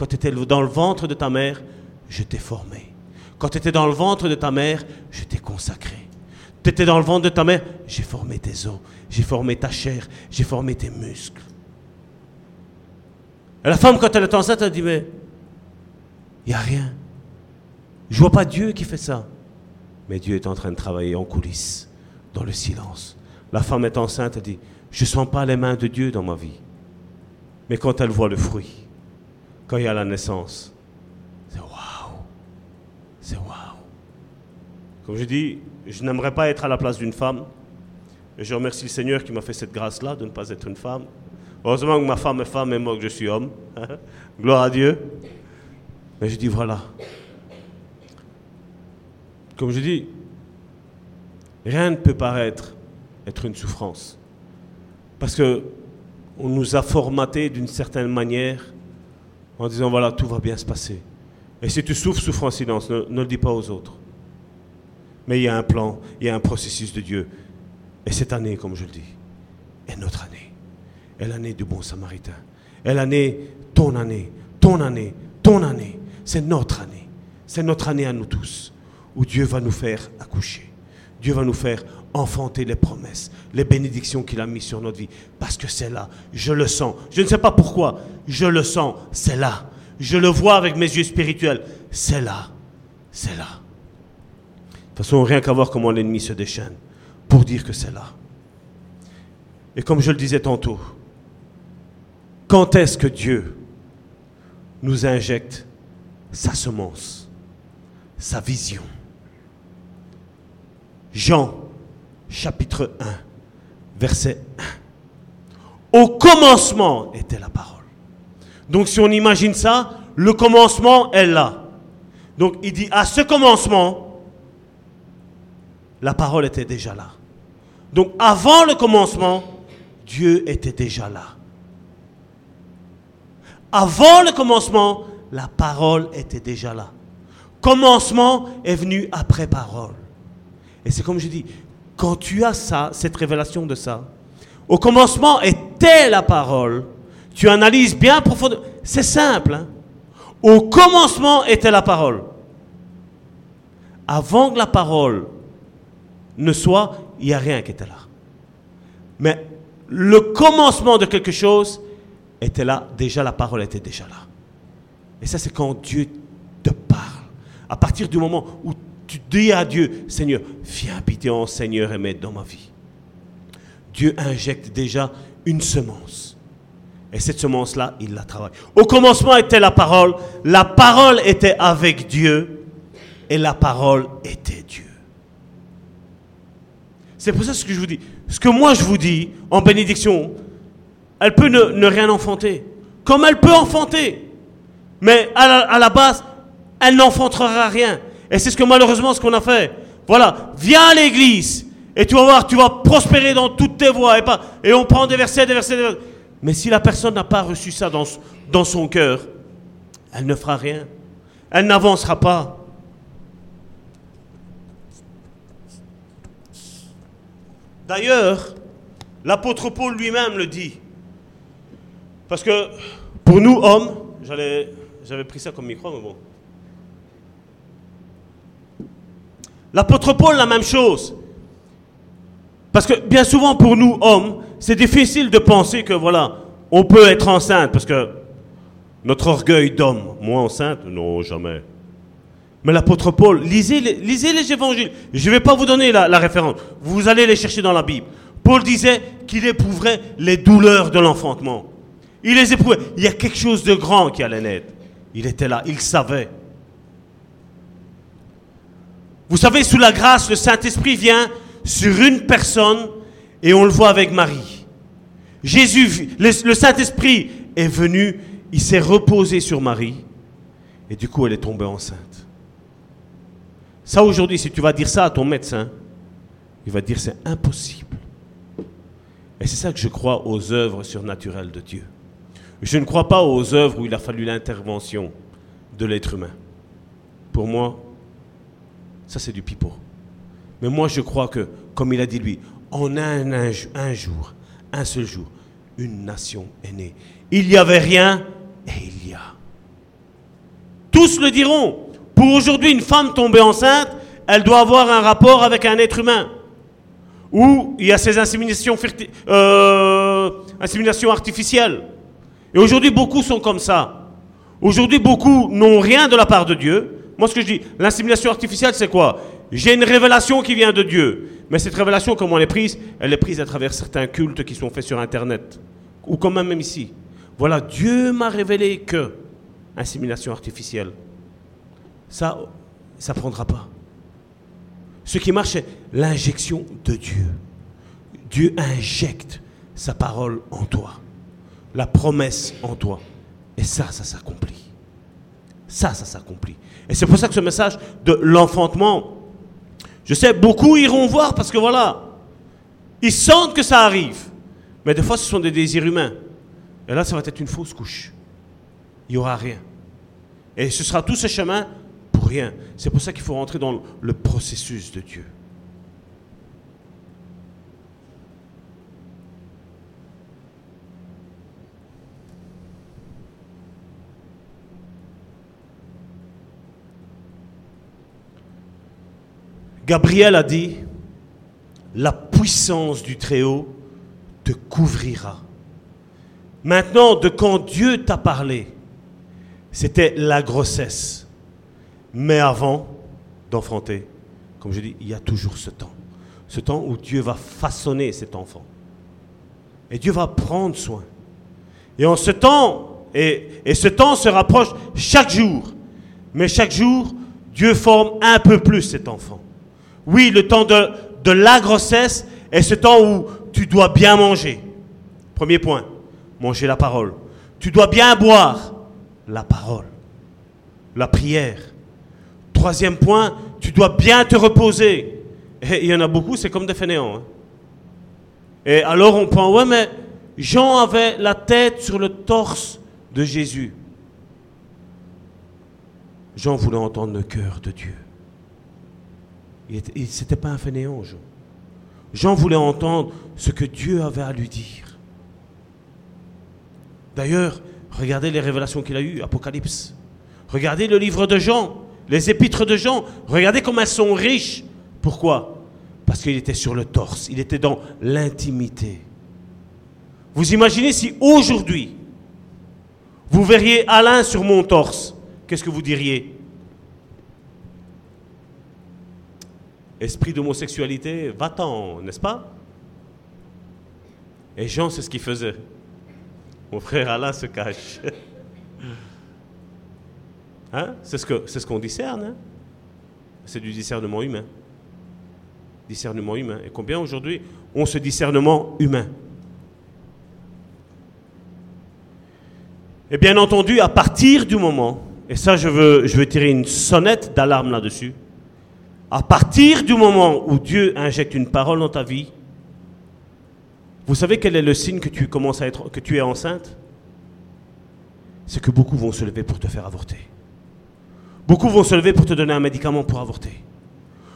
Quand tu étais dans le ventre de ta mère, je t'ai formé. Quand tu étais dans le ventre de ta mère, je t'ai consacré. Tu étais dans le ventre de ta mère, j'ai formé tes os, j'ai formé ta chair, j'ai formé tes muscles. Et la femme, quand elle est enceinte, elle dit, mais il n'y a rien. Je ne vois pas Dieu qui fait ça. Mais Dieu est en train de travailler en coulisses, dans le silence. La femme est enceinte, elle dit, je ne sens pas les mains de Dieu dans ma vie. Mais quand elle voit le fruit, quand il y a la naissance. C'est waouh. C'est waouh. Comme je dis, je n'aimerais pas être à la place d'une femme. Je remercie le Seigneur qui m'a fait cette grâce-là de ne pas être une femme. Heureusement que ma femme est femme et moi que je suis homme. Gloire à Dieu. Mais je dis voilà. Comme je dis, rien ne peut paraître être une souffrance. Parce que on nous a formaté d'une certaine manière en disant voilà, tout va bien se passer. Et si tu souffres, souffre en silence, ne, le dis pas aux autres. Mais il y a un plan, il y a un processus de Dieu. Et cette année, comme je le dis, est notre année. Est l'année du bon samaritain. Est l'année, ton année, ton année, ton année. C'est notre année. C'est notre année à nous tous, où Dieu va nous faire accoucher. Dieu va nous faire enfanter les promesses, les bénédictions qu'il a mises sur notre vie. Parce que c'est là, je le sens. Je ne sais pas pourquoi, je le sens, c'est là. Je le vois avec mes yeux spirituels, c'est là, c'est là. De toute façon, rien qu'à voir comment l'ennemi se déchaîne pour dire que c'est là. Et comme je le disais tantôt, quand est-ce que Dieu nous injecte sa semence, sa vision? Jean chapitre 1, verset 1. Au commencement était la parole. Donc si on imagine ça, le commencement est là. Donc il dit, à ce commencement, la parole était déjà là. Donc avant le commencement, Dieu était déjà là. Avant le commencement, la parole était déjà là. Commencement est venu après parole. Et c'est comme je dis, quand tu as ça, cette révélation de ça, au commencement était la parole, tu analyses bien profondément. C'est simple. Hein. Au commencement était la parole. Avant que la parole ne soit, il n'y a rien qui était là. Mais le commencement de quelque chose était là, déjà la parole était déjà là. Et ça, c'est quand Dieu te parle. À partir du moment où tu dis à Dieu, Seigneur, viens habiter en Seigneur et maître dans ma vie. Dieu injecte déjà une semence. Et cette semence-là, il la travaille. Au commencement était la parole, la parole était avec Dieu, et la parole était Dieu. C'est pour ça ce que je vous dis. Ce que moi je vous dis en bénédiction, elle peut ne, rien enfanter. Comme elle peut enfanter. Mais à la base, elle n'enfantera rien. Et c'est ce que malheureusement ce qu'on a fait. Voilà, viens à l'église et tu vas voir, tu vas prospérer dans toutes tes voies. Et, on prend des versets, des versets, des versets. Mais si la personne n'a pas reçu ça dans, dans son cœur, elle ne fera rien. Elle n'avancera pas. D'ailleurs, l'apôtre Paul lui-même le dit. Parce que pour nous, hommes, j'avais pris ça comme micro, mais bon. L'apôtre Paul, la même chose. Parce que bien souvent, pour nous, hommes, c'est difficile de penser que, voilà, on peut être enceinte. Parce que notre orgueil d'homme, moi enceinte, non, jamais. Mais l'apôtre Paul, lisez les, évangiles. Je ne vais pas vous donner la, la, référence. Vous allez les chercher dans la Bible. Paul disait qu'il éprouverait les douleurs de l'enfantement. Il les éprouvait. Il y a quelque chose de grand qui allait naître. Il était là, il savait. Vous savez, sous la grâce, le Saint-Esprit vient sur une personne et on le voit avec Marie. Jésus, le, Saint-Esprit est venu, il s'est reposé sur Marie et du coup elle est tombée enceinte. Ça aujourd'hui, si tu vas dire ça à ton médecin, il va dire c'est impossible. Et c'est ça que je crois aux œuvres surnaturelles de Dieu. Je ne crois pas aux œuvres où il a fallu l'intervention de l'être humain. Pour moi, ça c'est du pipeau. Mais moi je crois que, comme il a dit lui, en un, un, un jour, un seul jour, une nation est née. Il n'y avait rien et il y a. Tous le diront. Pour aujourd'hui, une femme tombée enceinte, elle doit avoir un rapport avec un être humain. Ou il y a ces inséminations, euh, inséminations artificielles. Et aujourd'hui, beaucoup sont comme ça. Aujourd'hui, beaucoup n'ont rien de la part de Dieu. Moi, ce que je dis, l'insémination artificielle, c'est quoi? J'ai une révélation qui vient de Dieu. Mais cette révélation, comment elle est prise Elle est prise à travers certains cultes qui sont faits sur Internet. Ou quand même, même ici. Voilà, Dieu m'a révélé que insémination artificielle. Ça, ça prendra pas. Ce qui marche, c'est l'injection de Dieu. Dieu injecte sa parole en toi la promesse en toi. Et ça, ça s'accomplit. Ça, ça s'accomplit. Et c'est pour ça que ce message de l'enfantement, je sais, beaucoup iront voir parce que voilà, ils sentent que ça arrive. Mais des fois, ce sont des désirs humains. Et là, ça va être une fausse couche. Il n'y aura rien. Et ce sera tout ce chemin pour rien. C'est pour ça qu'il faut rentrer dans le processus de Dieu. Gabriel a dit, la puissance du Très-Haut te couvrira. Maintenant, de quand Dieu t'a parlé, c'était la grossesse. Mais avant d'enfanter, comme je dis, il y a toujours ce temps. Ce temps où Dieu va façonner cet enfant. Et Dieu va prendre soin. Et en ce temps, et, et ce temps se rapproche chaque jour. Mais chaque jour, Dieu forme un peu plus cet enfant. Oui, le temps de, la grossesse est ce temps où tu dois bien manger. Premier point, manger la parole. Tu dois bien boire la parole, la prière. Troisième point, tu dois bien te reposer. Et il y en a beaucoup, c'est comme des fainéants. Hein. Et alors on pense, ouais, mais Jean avait la tête sur le torse de Jésus. Jean voulait entendre le cœur de Dieu. Il n'était pas un fainéant, Jean. Jean voulait entendre ce que Dieu avait à lui dire. D'ailleurs, regardez les révélations qu'il a eues, Apocalypse. Regardez le livre de Jean, les épîtres de Jean. Regardez comme elles sont riches. Pourquoi? Parce qu'il était sur le torse, il était dans l'intimité. Vous imaginez si aujourd'hui, vous verriez Alain sur mon torse, qu'est-ce que vous diriez? Esprit d'homosexualité, va-t'en, n'est-ce pas? Et Jean, c'est ce qu'il faisait. Mon frère Alain se cache. Hein? C'est ce qu'on ce discerne. Hein? C'est du discernement humain. Discernement humain. Et combien aujourd'hui ont ce discernement humain? Et bien entendu, à partir du moment, et ça je veux, je veux tirer une sonnette d'alarme là-dessus, à partir du moment où Dieu injecte une parole dans ta vie, vous savez quel est le signe que tu commences à être, que tu es enceinte? C'est que beaucoup vont se lever pour te faire avorter. Beaucoup vont se lever pour te donner un médicament pour avorter.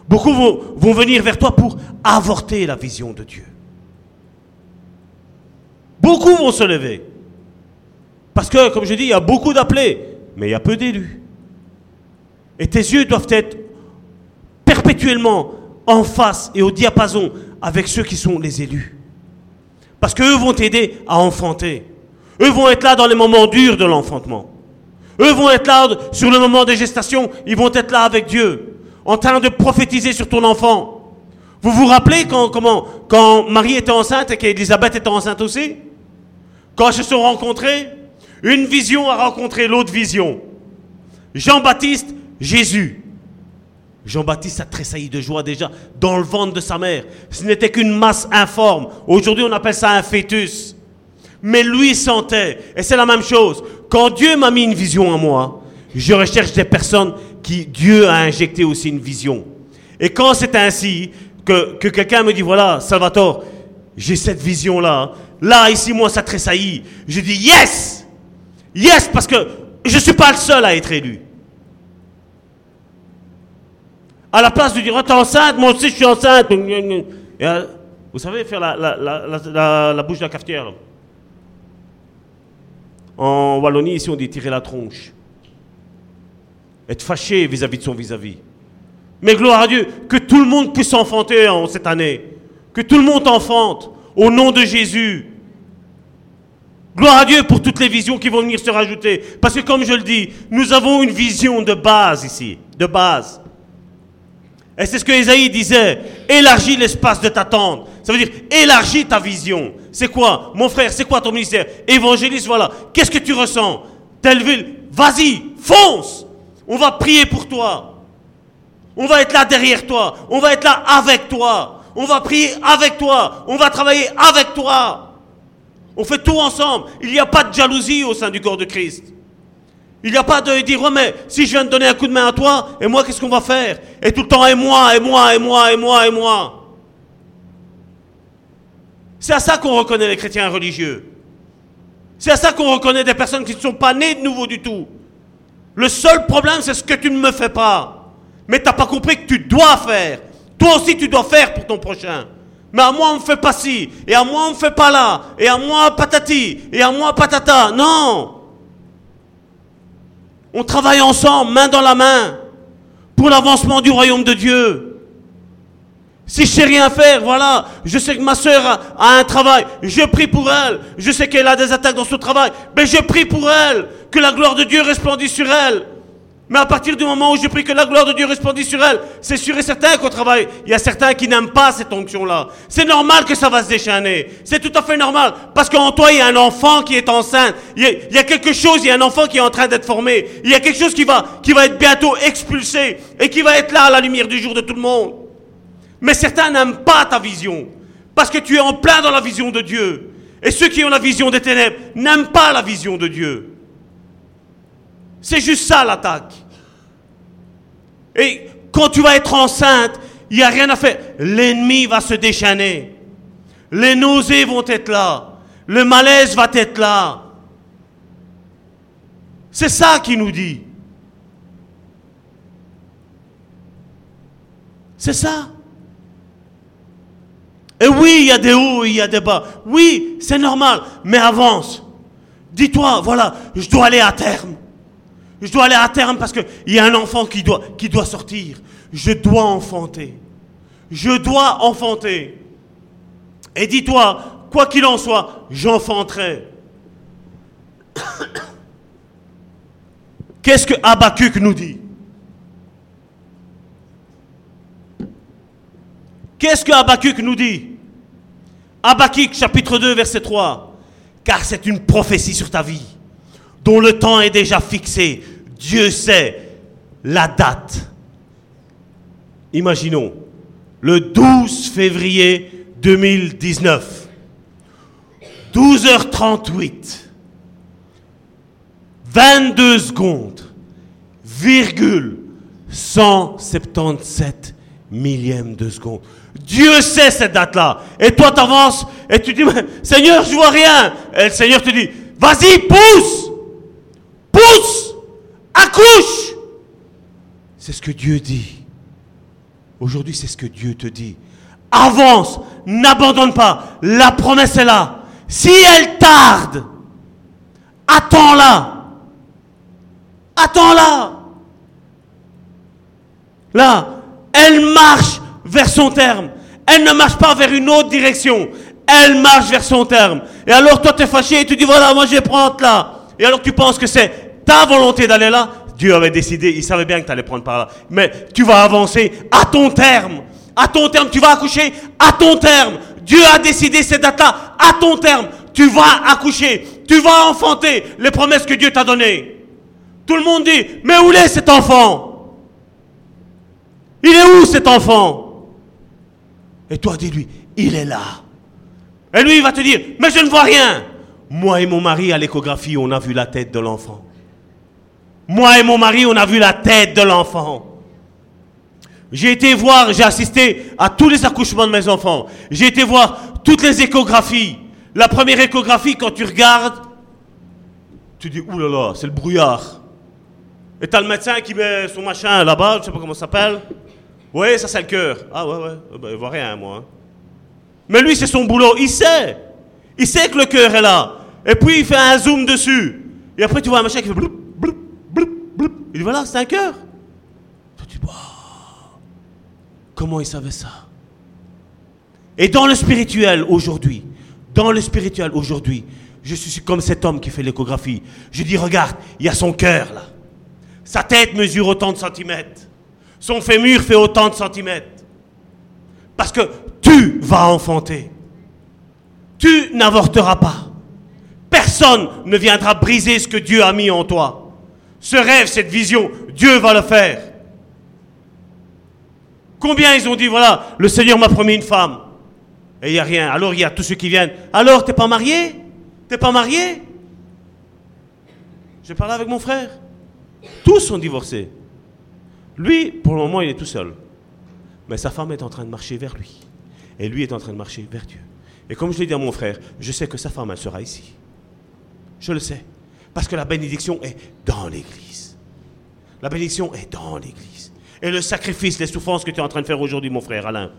Beaucoup vont, vont venir vers toi pour avorter la vision de Dieu. Beaucoup vont se lever. Parce que, comme je dis, il y a beaucoup d'appelés, mais il y a peu d'élus. Et tes yeux doivent être perpétuellement en face et au diapason avec ceux qui sont les élus. Parce qu'eux vont t'aider à enfanter. Eux vont être là dans les moments durs de l'enfantement. Eux vont être là sur le moment des gestations. Ils vont être là avec Dieu, en train de prophétiser sur ton enfant. Vous vous rappelez quand, Marie était enceinte et qu'Élisabeth était enceinte aussi? Quand ils se sont rencontrés, une vision a rencontré l'autre vision. Jean-Baptiste, Jésus. Jean-Baptiste a tressailli de joie déjà dans le ventre de sa mère. Ce n'était qu'une masse informe. Aujourd'hui, on appelle ça un fœtus. Mais lui sentait. Et c'est la même chose. Quand Dieu m'a mis une vision en moi, je recherche des personnes qui Dieu a injecté aussi une vision. Et quand c'est ainsi que, que quelqu'un me dit, voilà, Salvatore, j'ai cette vision-là. Là, ici, moi, ça tressaillit. Je dis, yes! Yes, parce que je ne suis pas le seul à être élu. À la place de dire, oh, t'es enceinte, moi aussi je suis enceinte. Euh, vous savez faire la, la, la, bouche de la cafetière. En Wallonie, ici, on dit tirer la tronche. Être fâché vis-à-vis de son vis-à-vis. Mais gloire à Dieu, que tout le monde puisse enfanter en cette année. Que tout le monde enfante au nom de Jésus. Gloire à Dieu pour toutes les visions qui vont venir se rajouter. Parce que comme je le dis, nous avons une vision de base ici, de base. Et c'est ce que Isaïe disait, élargis l'espace de ta tente. Ça veut dire, élargis ta vision. C'est quoi Mon frère, c'est quoi ton ministère? Évangéliste, voilà. Qu'est-ce que tu ressens? Telle ville, vas-y, fonce On va prier pour toi. On va être là derrière toi. On va être là avec toi. On va prier avec toi. On va travailler avec toi. On fait tout ensemble. Il n'y a pas de jalousie au sein du corps de Christ. Il n'y a pas de dire, mais si je viens de donner un coup de main à toi, et moi, qu'est-ce qu'on va faire? Et tout le temps, et moi, et moi, et moi, et moi, et moi. C'est à ça qu'on reconnaît les chrétiens religieux. C'est à ça qu'on reconnaît des personnes qui ne sont pas nées de nouveau du tout. Le seul problème, c'est ce que tu ne me fais pas. Mais tu n'as pas compris que tu dois faire. Toi aussi, tu dois faire pour ton prochain. Mais à moi, on ne fait pas ci. Et à moi, on ne fait pas là. Et à moi, patati. Et à moi, patata. Non. On travaille ensemble, main dans la main, pour l'avancement du royaume de Dieu. Si je sais rien faire, voilà, je sais que ma soeur a, un travail, je prie pour elle. Je sais qu'elle a des attaques dans son travail, mais je prie pour elle, que la gloire de Dieu resplendisse sur elle. Mais à partir du moment où je prie que la gloire de Dieu resplendisse sur elle, c'est sûr et certain qu'au travail, il y a certains qui n'aiment pas cette onction-là. C'est normal que ça va se déchaîner. C'est tout à fait normal. Parce qu'en toi, il y a un enfant qui est enceinte. Il y, a, quelque chose, il y a un enfant qui est en train d'être formé. Il y a quelque chose qui va, qui va être bientôt expulsé et qui va être là à la lumière du jour de tout le monde. Mais certains n'aiment pas ta vision. Parce que tu es en plein dans la vision de Dieu. Et ceux qui ont la vision des ténèbres n'aiment pas la vision de Dieu. C'est juste ça l'attaque. Et quand tu vas être enceinte, il n'y a rien à faire. L'ennemi va se déchaîner. Les nausées vont être là. Le malaise va être là. C'est ça qu'il nous dit. C'est ça. Et oui, il y a des hauts, il y a des bas. Oui, c'est normal, mais avance. Dis-toi, voilà, je dois aller à terme. Je dois aller à terme parce qu'il y a un enfant qui doit, sortir. Je dois enfanter. Je dois enfanter. Et dis-toi, quoi qu'il en soit, j'enfanterai. Qu'est-ce que Habakkuk nous dit? Qu'est-ce que Habakkuk nous dit? Habakkuk chapitre 2 verset 3. Car c'est une prophétie sur ta vie dont le temps est déjà fixé. Dieu sait la date. Imaginons, le 12 février 2019, 12h38, 22 secondes virgule 177 millième de seconde. Dieu sait cette date-là. Et toi, tu avances et tu dis, Seigneur, je vois rien. Et le Seigneur te dit, vas-y, pousse, pousse, accouche. C'est ce que Dieu dit. Aujourd'hui, c'est ce que Dieu te dit. Avance, n'abandonne pas. La promesse est là. Si elle tarde, attends-la. Attends-la. Là, elle marche vers son terme. Elle ne marche pas vers une autre direction. Elle marche vers son terme. Et alors toi, tu es fâché et tu dis, voilà, moi je vais prendre là. Et alors tu penses que c'est ta volonté d'aller là. Dieu avait décidé, il savait bien que tu allais prendre par là. Mais tu vas avancer à ton terme. À ton terme, tu vas accoucher à ton terme. Dieu a décidé cette date-là à ton terme. Tu vas accoucher. Tu vas enfanter les promesses que Dieu t'a données. Tout le monde dit, mais où est cet enfant? Il est où cet enfant? Et toi, dis-lui, il est là. Et lui, il va te dire, mais je ne vois rien. Moi et mon mari, à l'échographie, on a vu la tête de l'enfant. Moi et mon mari, on a vu la tête de l'enfant. J'ai été voir, j'ai assisté à tous les accouchements de mes enfants. J'ai été voir toutes les échographies. La première échographie, quand tu regardes, tu dis, oulala, c'est le brouillard. Et t'as le médecin qui met son machin là-bas, je sais pas comment ça s'appelle. Oui, ça c'est le cœur. Ah ouais, ouais, il ben, il voit rien, moi. Hein. Mais lui, c'est son boulot, il sait. Il sait que le cœur est là. Et puis, il fait un zoom dessus. Et après, tu vois un machin qui fait bloup. Il dit, voilà, c'est un cœur. Tu dis, comment il savait ça? Et dans le spirituel, aujourd'hui, dans le spirituel, aujourd'hui, je suis comme cet homme qui fait l'échographie. Je dis, regarde, il y a son cœur là. Sa tête mesure autant de centimètres. Son fémur fait autant de centimètres. Parce que tu vas enfanter. Tu n'avorteras pas. Personne ne viendra briser ce que Dieu a mis en toi. Ce rêve, cette vision, Dieu va le faire. Combien ils ont dit, voilà, le Seigneur m'a promis une femme. Et il n'y a rien. Alors il y a tous ceux qui viennent. Alors, t'es pas marié? T'es pas marié? J'ai parlé avec mon frère. Tous sont divorcés. Lui, pour le moment, il est tout seul. Mais sa femme est en train de marcher vers lui. Et lui est en train de marcher vers Dieu. Et comme je l'ai dit à mon frère, je sais que sa femme, elle sera ici. Je le sais. Parce que la bénédiction est dans l'Église. La bénédiction est dans l'Église. Et le sacrifice, les souffrances que tu es en train de faire aujourd'hui, mon frère Alain,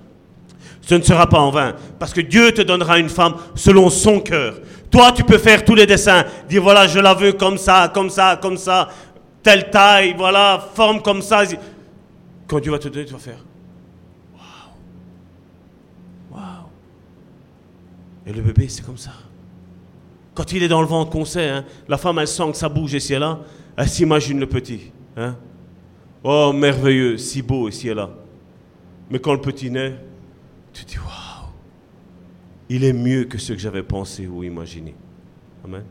ce ne sera pas en vain. Parce que Dieu te donnera une femme selon son cœur. Toi, tu peux faire tous les dessins. Dire, voilà, je la veux comme ça, comme ça, comme ça. Telle taille, voilà, forme comme ça. Quand Dieu va te donner, tu vas faire. Et le bébé, c'est comme ça. Quand il est dans le ventre qu'on sait, hein, la femme, elle sent que ça bouge ici et là, elle s'imagine le petit. Hein. Oh, merveilleux, si beau ici et là. Mais quand le petit naît, tu te dis, waouh, il est mieux que ce que j'avais pensé ou imaginé. Amen.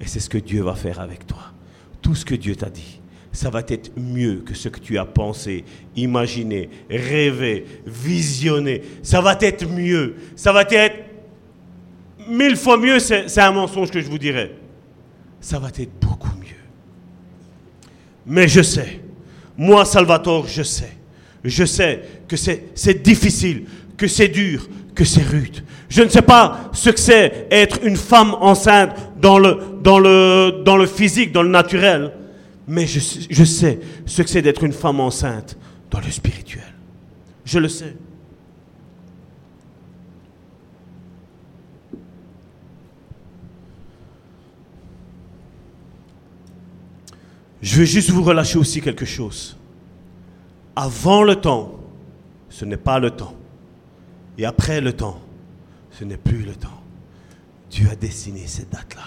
Et c'est ce que Dieu va faire avec toi. Tout ce que Dieu t'a dit, ça va être mieux que ce que tu as pensé, imaginé, rêvé, visionné. Ça va être mieux. Ça va être mille fois mieux, c'est un mensonge que je vous dirais. Ça va être beaucoup mieux. Mais je sais, moi Salvatore, je sais, je sais que c'est difficile, que c'est dur, que c'est rude. Je ne sais pas ce que c'est être une femme enceinte dans le, dans le, dans le physique, dans le naturel, mais je, je sais ce que c'est d'être une femme enceinte dans le spirituel. Je le sais. Je veux juste vous relâcher aussi quelque chose. Avant le temps, ce n'est pas le temps. Et après le temps, ce n'est plus le temps. Dieu a dessiné cette date-là.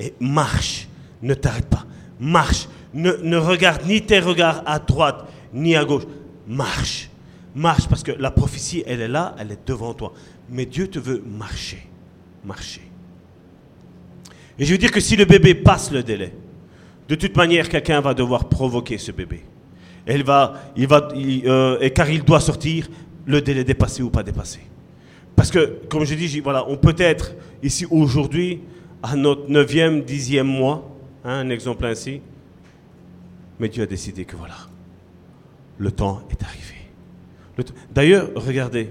Et marche, ne t'arrête pas. Marche, ne, ne regarde ni tes regards à droite ni à gauche. Marche, marche parce que la prophétie, elle est là, elle est devant toi. Mais Dieu te veut marcher, marcher. Et je veux dire que si le bébé passe le délai, de toute manière, quelqu'un va devoir provoquer ce bébé. Elle va, il va, euh, et car il doit sortir, le délai dépassé ou pas dépassé. Parce que, comme je dis, voilà, on peut être ici aujourd'hui à notre neuvième, dixième mois, hein, un exemple ainsi. Mais Dieu a décidé que voilà, le temps est arrivé. D'ailleurs, regardez,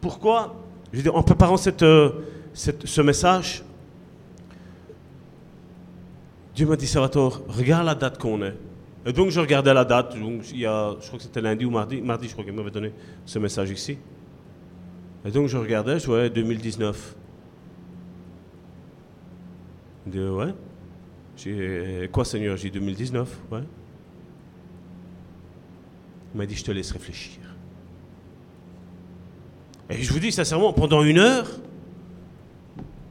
pourquoi, je veux en préparant euh, ce message, Dieu m'a dit, Salvatore, regarde la date qu'on est. Et donc je regardais la date, il y a, je crois que c'était lundi ou mardi, mardi je crois qu'il m'avait donné ce message ici. Et donc je regardais, je voyais 2019. Je dis, ouais. J'ai, quoi Seigneur? J'ai 2019, ouais. Il m'a dit, je te laisse réfléchir. Et je vous dis sincèrement, pendant une heure,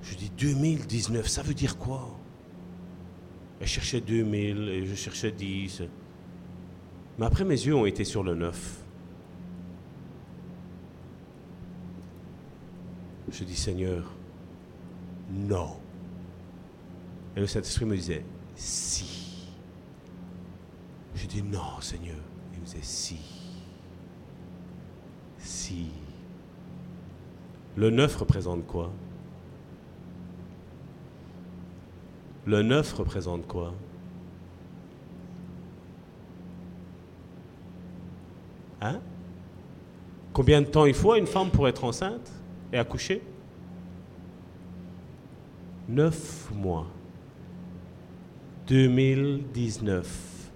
je dis 2019, ça veut dire quoi? Je cherchais 2000, et je cherchais 10. Mais après, mes yeux ont été sur le 9. Je dis, Seigneur, non. Et le Saint-Esprit me disait, si. Je dis, non, Seigneur. Il me disait, si. Si. Le 9 représente quoi? Le 9 représente quoi? Hein? Combien de temps il faut à une femme pour être enceinte et accoucher? Neuf mois. 2019.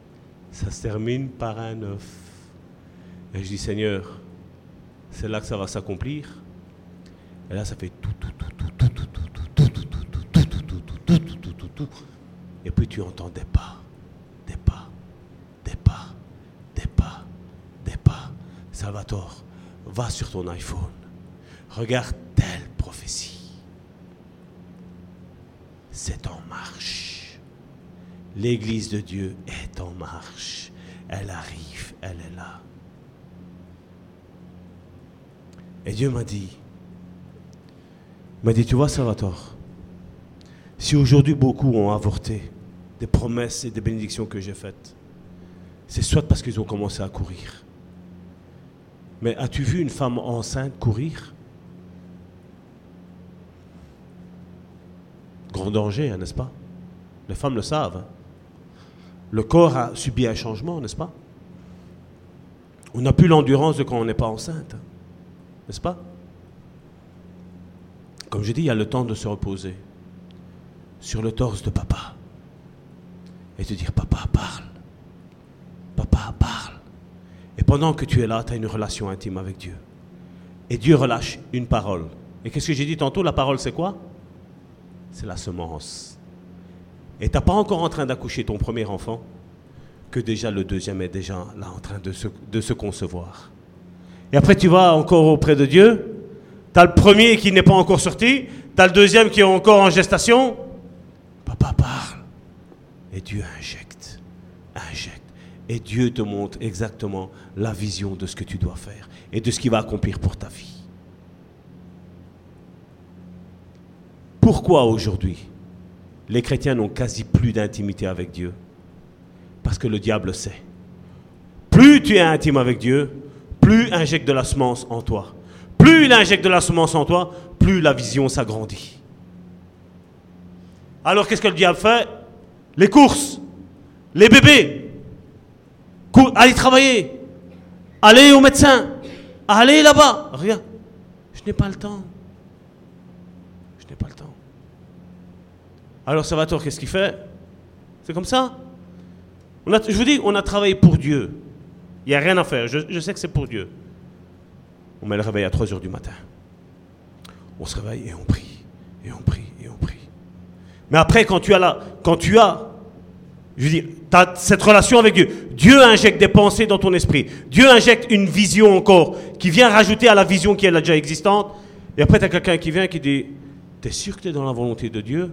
Ça se termine par un 9. Et je dis, Seigneur, c'est là que ça va s'accomplir. Et là, ça fait tu entends des pas, des pas, des pas, des pas, des pas. Salvatore, va sur ton iPhone. Regarde telle prophétie. C'est en marche. L'Église de Dieu est en marche. Elle arrive, elle est là. Et Dieu m'a dit, m'a dit, tu vois Salvatore, si aujourd'hui beaucoup ont avorté des promesses et des bénédictions que j'ai faites, c'est soit parce qu'ils ont commencé à courir. Mais as-tu vu une femme enceinte courir? Grand danger, hein, n'est-ce pas? Les femmes le savent. Hein. Le corps a subi un changement, n'est-ce pas? On n'a plus l'endurance de quand on n'est pas enceinte, hein. n'est-ce pas? Comme je dis, il y a le temps de se reposer sur le torse de papa et de dire Papa, parle. Papa, parle. Et pendant que tu es là, tu as une relation intime avec Dieu. Et Dieu relâche une parole. Et qu'est-ce que j'ai dit tantôt? La parole, c'est quoi? C'est la semence. Et tu n'as pas encore en train d'accoucher ton premier enfant, que déjà le deuxième est déjà là en train de se, de se concevoir. Et après tu vas encore auprès de Dieu, tu as le premier qui n'est pas encore sorti, tu as le deuxième qui est encore en gestation. Papa parle. Et Dieu injecte, injecte. Et Dieu te montre exactement la vision de ce que tu dois faire et de ce qu'il va accomplir pour ta vie. Pourquoi aujourd'hui les chrétiens n'ont quasi plus d'intimité avec Dieu? Parce que le diable sait. Plus tu es intime avec Dieu, plus il injecte de la semence en toi. Plus il injecte de la semence en toi, plus la vision s'agrandit. Alors qu'est-ce que le diable fait? Les courses, les bébés, allez travailler, allez au médecin, allez là-bas. Regarde, je n'ai pas le temps. Alors Salvatore, qu'est-ce qu'il fait? C'est comme ça? je vous dis, on a travaillé pour Dieu. Il n'y a rien à faire. Je, sais que c'est pour Dieu. On met le réveil à 3 heures du matin. On se réveille. Et on prie et on prie. Mais après, quand tu as là, quand tu as, je veux dire, as cette relation avec Dieu, Dieu injecte des pensées dans ton esprit. Dieu injecte une vision encore qui vient rajouter à la vision qui est déjà existante. Et après, tu as quelqu'un qui vient qui dit, t'es sûr que tu es dans la volonté de Dieu?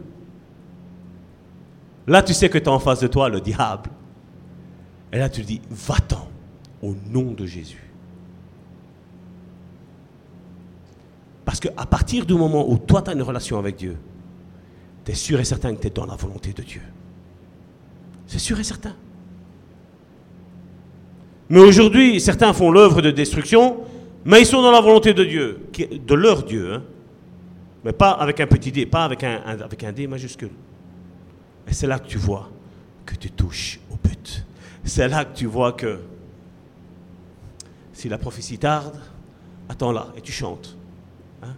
Là, tu sais que tu es en face de toi le diable. Et là, tu dis, va-t'en au nom de Jésus. Parce qu'à partir du moment où toi, tu as une relation avec Dieu, tu sûr et certain que tu es dans la volonté de Dieu. C'est sûr et certain. Mais aujourd'hui, certains font l'œuvre de destruction, mais ils sont dans la volonté de Dieu, de leur Dieu. Hein. Mais pas avec un petit dé, pas avec un, avec un dé majuscule. Et c'est là que tu vois que tu touches au but. c'est là que tu vois que si la prophétie tarde, attends là et tu chantes. Hein,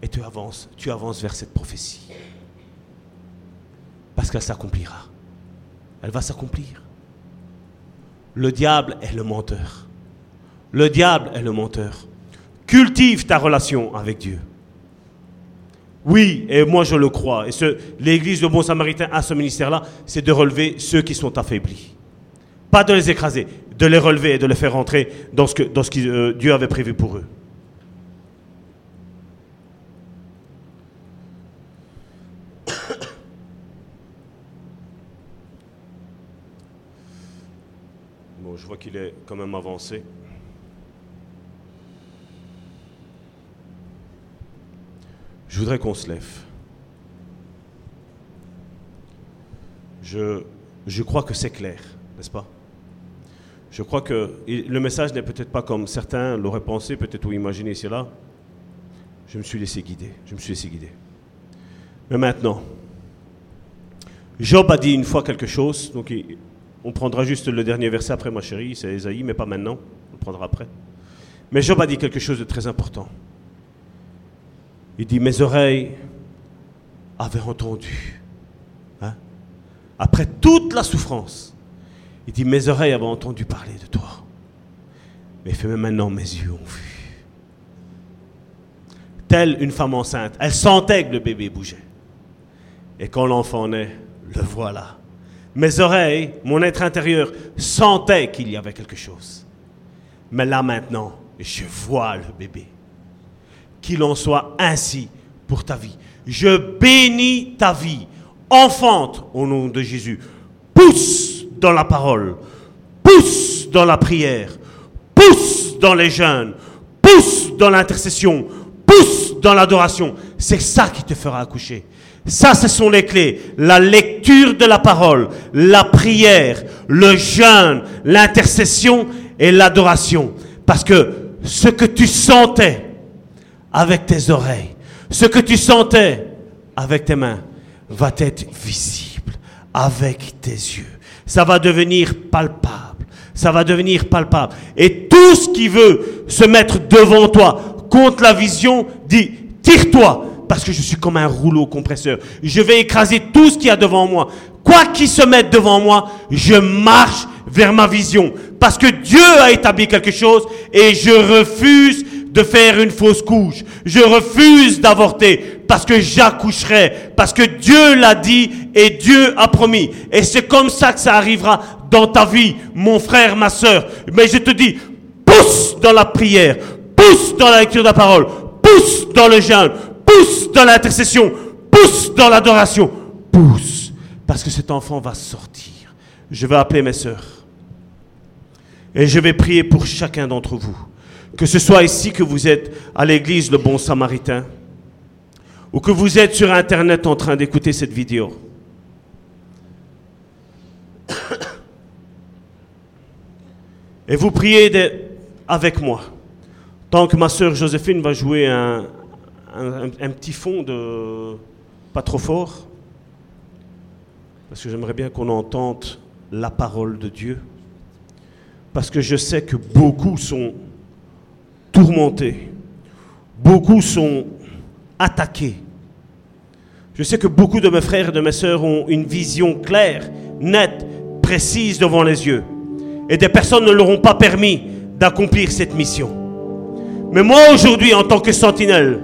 et tu avances, tu avances vers cette prophétie. Parce qu'elle s'accomplira. Elle va s'accomplir. Le diable est le menteur. Le diable est le menteur. Cultive ta relation avec Dieu. Oui, et moi je le crois. Et l'église de Bon Samaritain a ce ministère-là, c'est de relever ceux qui sont affaiblis. Pas de les écraser, de les relever et de les faire rentrer dans ce que, dans ce que euh, Dieu avait prévu pour eux. Qu'il est quand même avancé. Je voudrais qu'on se lève. Je, crois que c'est clair, n'est-ce pas? Je crois que le message n'est peut-être pas comme certains l'auraient pensé, peut-être ou imaginé là. Je me suis laissé guider, je me suis laissé guider. Mais maintenant, Job a dit une fois quelque chose, donc on prendra juste le dernier verset après, ma chérie, c'est Esaïe, mais pas maintenant, on le prendra après. Mais Job a dit quelque chose de très important. Il dit, mes oreilles avaient entendu. Hein? Après toute la souffrance, il dit, mes oreilles avaient entendu parler de toi. Mais maintenant, mes yeux ont vu. Telle une femme enceinte, elle sentait que le bébé bougeait. Et quand l'enfant naît, le voilà. Mes oreilles, mon être intérieur, sentaient qu'il y avait quelque chose. Mais là maintenant, je vois le bébé qu'il en soit ainsi pour ta vie. Je bénis ta vie. Enfante au nom de Jésus. Pousse dans la parole. Pousse dans la prière. Pousse dans les jeûnes. Pousse dans l'intercession. Pousse dans l'adoration. C'est ça qui te fera accoucher. Ça, ce sont les clés. La lecture de la parole, la prière, le jeûne, l'intercession et l'adoration. Parce que ce que tu sentais, avec tes oreilles. Ce que tu sentais avec tes mains va être visible avec tes yeux. Ça va devenir palpable. Ça va devenir palpable. Et tout ce qui veut se mettre devant toi contre la vision dit, tire-toi, parce que je suis comme un rouleau compresseur. Je vais écraser tout ce qu'il y a devant moi. Quoi qu'il se mette devant moi, je marche vers ma vision. Parce que Dieu a établi quelque chose et je refuse de faire une fausse couche. Je refuse d'avorter parce que j'accoucherai, parce que Dieu l'a dit et Dieu a promis. Et c'est comme ça que ça arrivera dans ta vie, mon frère, ma soeur. Mais je te dis, pousse dans la prière, pousse dans la lecture de la parole, pousse dans le jeûne, pousse dans l'intercession, pousse dans l'adoration, pousse, parce que cet enfant va sortir. Je vais appeler mes soeurs. Et je vais prier pour chacun d'entre vous. Que ce soit ici que vous êtes à l'église Le Bon Samaritain, ou que vous êtes sur Internet en train d'écouter cette vidéo. Et vous priez avec moi. Tant que ma soeur Joséphine va jouer un, petit fond de pas trop fort, parce que j'aimerais bien qu'on entende la parole de Dieu. Parce que je sais que beaucoup sont tourmentés. Beaucoup sont attaqués. Je sais que beaucoup de mes frères et de mes sœurs ont une vision claire, nette, précise devant les yeux. Et des personnes ne leur ont pas permis d'accomplir cette mission. Mais moi aujourd'hui, en tant que sentinelle,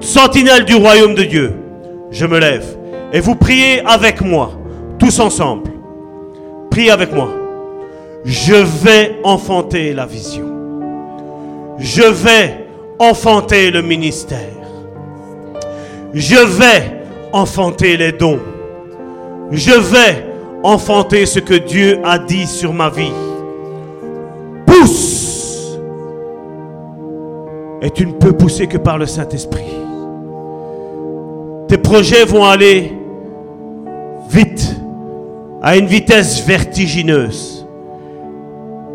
sentinelle du royaume de Dieu, je me lève. Et vous priez avec moi, tous ensemble. Priez avec moi. Je vais enfanter la vision je vais enfanter le ministère. Je vais enfanter les dons. Je vais enfanter ce que Dieu a dit sur ma vie. Pousse. Et tu ne peux pousser que par le Saint-Esprit. Tes projets vont aller vite, à une vitesse vertigineuse.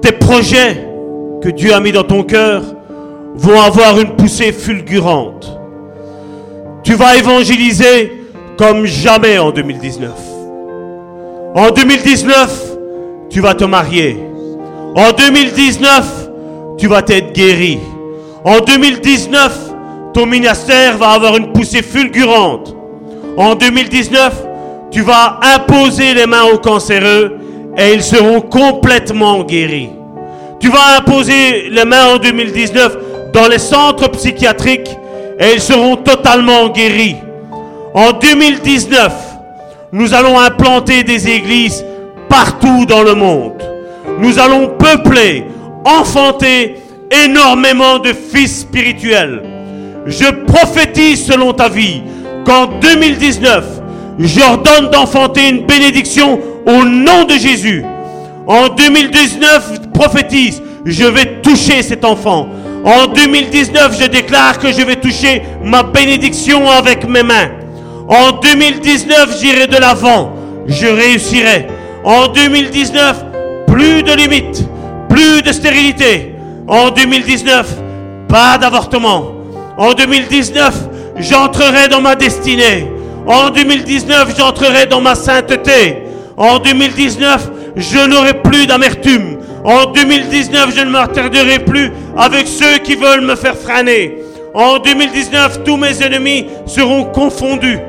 Tes projets que Dieu a mis dans ton cœur vont avoir une poussée fulgurante. Tu vas évangéliser comme jamais en 2019. En 2019, tu vas te marier. En 2019, tu vas être guéri. En 2019, ton ministère va avoir une poussée fulgurante. En 2019, tu vas imposer les mains aux cancéreux et ils seront complètement guéris. Tu vas imposer les mains en 2019 dans les centres psychiatriques et ils seront totalement guéris. En 2019, nous allons implanter des églises partout dans le monde. Nous allons peupler, enfanter énormément de fils spirituels. Je prophétise selon ta vie qu'en 2019, j'ordonne d'enfanter une bénédiction au nom de Jésus. En 2019, prophétise, je vais toucher cet enfant. En 2019, je déclare que je vais toucher ma bénédiction avec mes mains. En 2019, j'irai de l'avant. Je réussirai. En 2019, plus de limites, plus de stérilité. En 2019, pas d'avortement. En 2019, j'entrerai dans ma destinée. En 2019, j'entrerai dans ma sainteté. En 2019, je n'aurai plus d'amertume. En 2019, je ne m'attarderai plus avec ceux qui veulent me faire freiner. En 2019, tous mes ennemis seront confondus.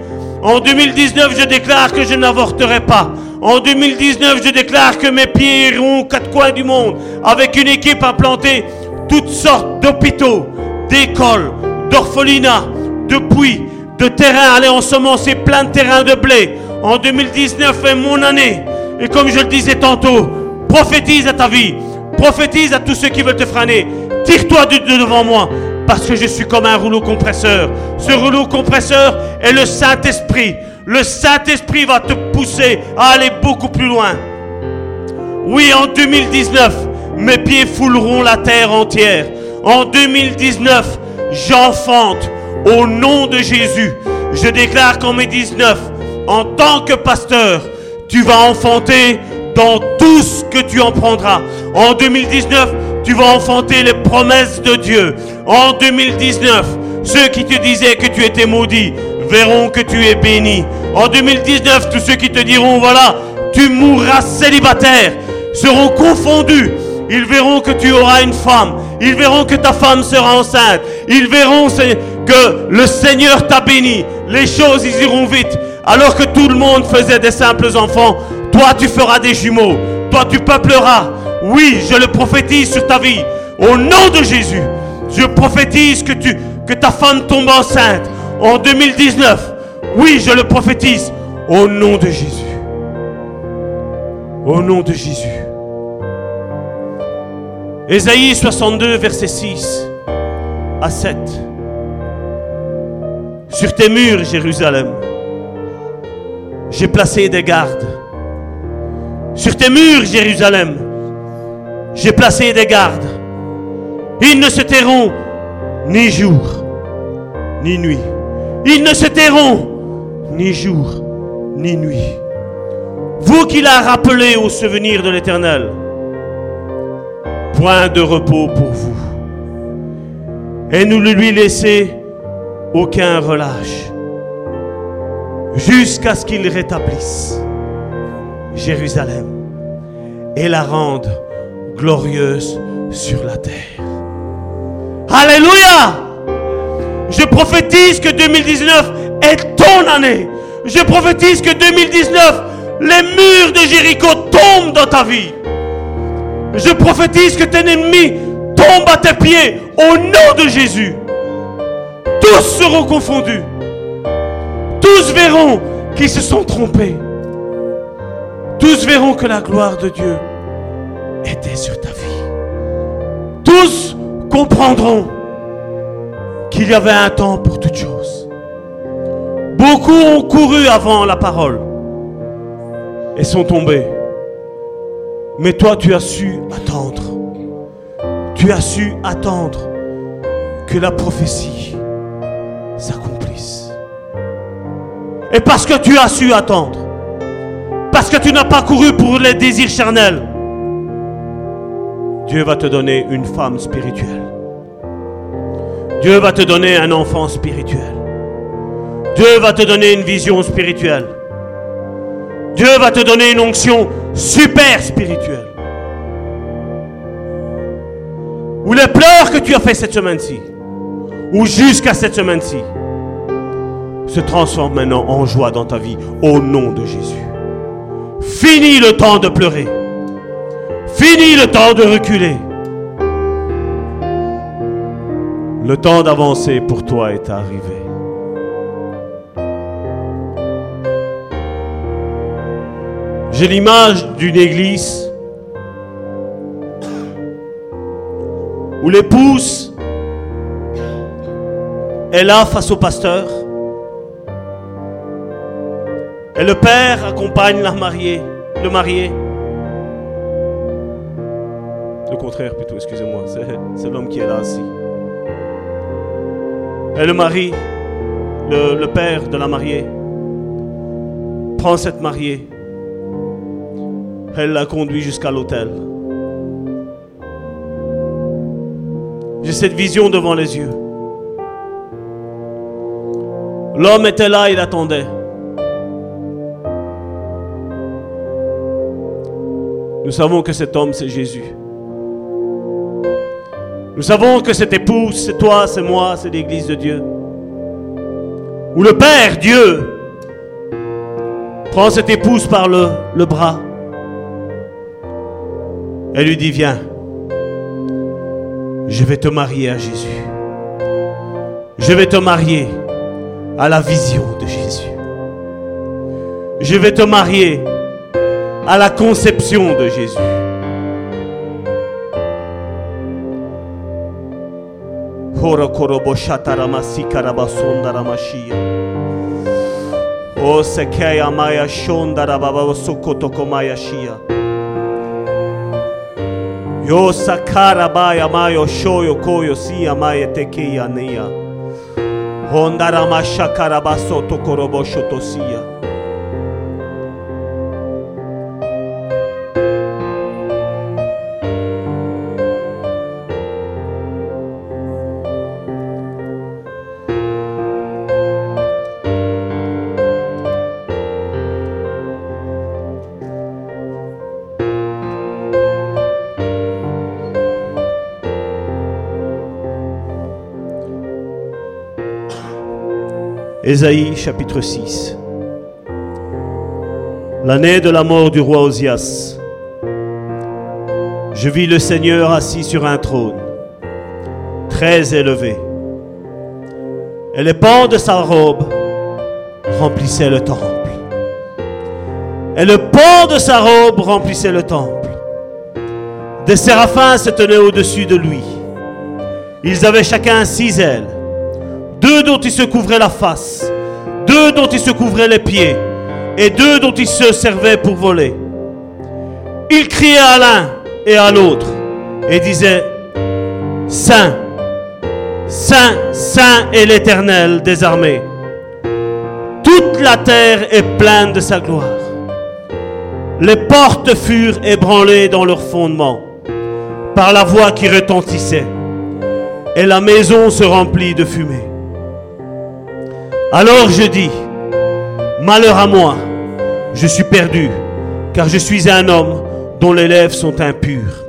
En 2019, je déclare que je n'avorterai pas. En 2019, je déclare que mes pieds iront aux quatre coins du monde avec une équipe à toutes sortes d'hôpitaux, d'écoles, d'orphelinats, de puits, de terrains, aller ensemencer plein de terrains de blé. En 2019 est mon année. Et comme je le disais tantôt, prophétise à ta vie. Prophétise à tous ceux qui veulent te freiner. Tire-toi de devant moi. Parce que je suis comme un rouleau compresseur. Ce rouleau compresseur est le Saint-Esprit. Le Saint-Esprit va te pousser à aller beaucoup plus loin. Oui, en 2019, mes pieds fouleront la terre entière. En 2019, j'enfante au nom de Jésus. Je déclare qu'en 2019, en tant que pasteur, tu vas enfanter dans tout ce que tu en prendras. En 2019, tu vas enfanter les promesses de Dieu. En 2019, ceux qui te disaient que tu étais maudit verront que tu es béni. En 2019, tous ceux qui te diront, voilà, tu mourras célibataire, seront confondus. Ils verront que tu auras une femme. Ils verront que ta femme sera enceinte. Ils verront que le Seigneur t'a béni. Les choses, iront vite. Alors que tout le monde faisait des simples enfants, toi tu feras des jumeaux. Toi tu peupleras. Oui, je le prophétise sur ta vie. Au nom de Jésus, je prophétise que, que ta femme tombe enceinte en 2019. Oui, je le prophétise. Au nom de Jésus. Au nom de Jésus. Ésaïe 62, verset 6 à 7. Sur tes murs, Jérusalem, j'ai placé des gardes. Sur tes murs, Jérusalem, j'ai placé des gardes. Ils ne se tairont ni jour, ni nuit. Ils ne se tairont ni jour, ni nuit. Vous qui l'a rappelé au souvenir de l'Éternel, point de repos pour vous. Et ne lui laissez aucun relâche jusqu'à ce qu'il rétablisse Jérusalem et la rende glorieuse sur la terre. Alléluia! Je prophétise que 2019 est ton année. Je prophétise que 2019, les murs de Jéricho tombent dans ta vie. Je prophétise que tes ennemis tombent à tes pieds au nom de Jésus. Tous seront confondus. Tous verront qu'ils se sont trompés. Tous verront que la gloire de Dieu était sur ta vie. Tous comprendront qu'il y avait un temps pour toutes choses. Beaucoup ont couru avant la parole et sont tombés. Mais toi, tu as su attendre. Tu as su attendre que la prophétie s'accomplisse. Et parce que tu as su attendre, parce que tu n'as pas couru pour les désirs charnels, Dieu va te donner une femme spirituelle. Dieu va te donner un enfant spirituel. Dieu va te donner une vision spirituelle. Dieu va te donner une onction super spirituel. Ou les pleurs que tu as fait cette semaine-ci, ou jusqu'à cette semaine-ci, se transforment maintenant en joie dans ta vie au nom de Jésus. Fini le temps de pleurer. Fini le temps de reculer. Le temps d'avancer pour toi est arrivé. J'ai l'image d'une église où l'épouse est là face au pasteur et le père accompagne la mariée, le marié. Le contraire plutôt, excusez-moi, c'est l'homme qui est là assis. Et le mari, le, le père de la mariée, prend cette mariée elle l'a conduit jusqu'à l'hôtel. J'ai cette vision devant les yeux. L'homme était là, il attendait. Nous savons que cet homme, c'est Jésus. Nous savons que cette épouse, c'est toi, c'est moi, c'est l'Église de Dieu. Où le Père, Dieu, prend cette épouse par le, le bras elle lui dit, viens, je vais te marier à Jésus. Je vais te marier à la vision de Jésus. Je vais te marier à la conception de Jésus. Oh, Yo sakara baya mayo shoyo koyo siya maya tekeya neya. Hondara mashakara baso tokorobo shotosiya. Ésaïe chapitre 6. L'année de la mort du roi Osias, je vis le Seigneur assis sur un trône, très élevé, et les pans de sa robe remplissaient le temple. Et le pan de sa robe remplissait le temple. Des séraphins se tenaient au-dessus de lui. Ils avaient chacun six ailes deux dont il se couvrait la face, deux dont il se couvrait les pieds, et deux dont il se servait pour voler. Il criait à l'un et à l'autre, et disait, Saint, Saint, Saint est l'Éternel des armées. Toute la terre est pleine de sa gloire. Les portes furent ébranlées dans leur fondement par la voix qui retentissait, et la maison se remplit de fumée. Alors je dis, malheur à moi, je suis perdu, car je suis un homme dont les lèvres sont impures.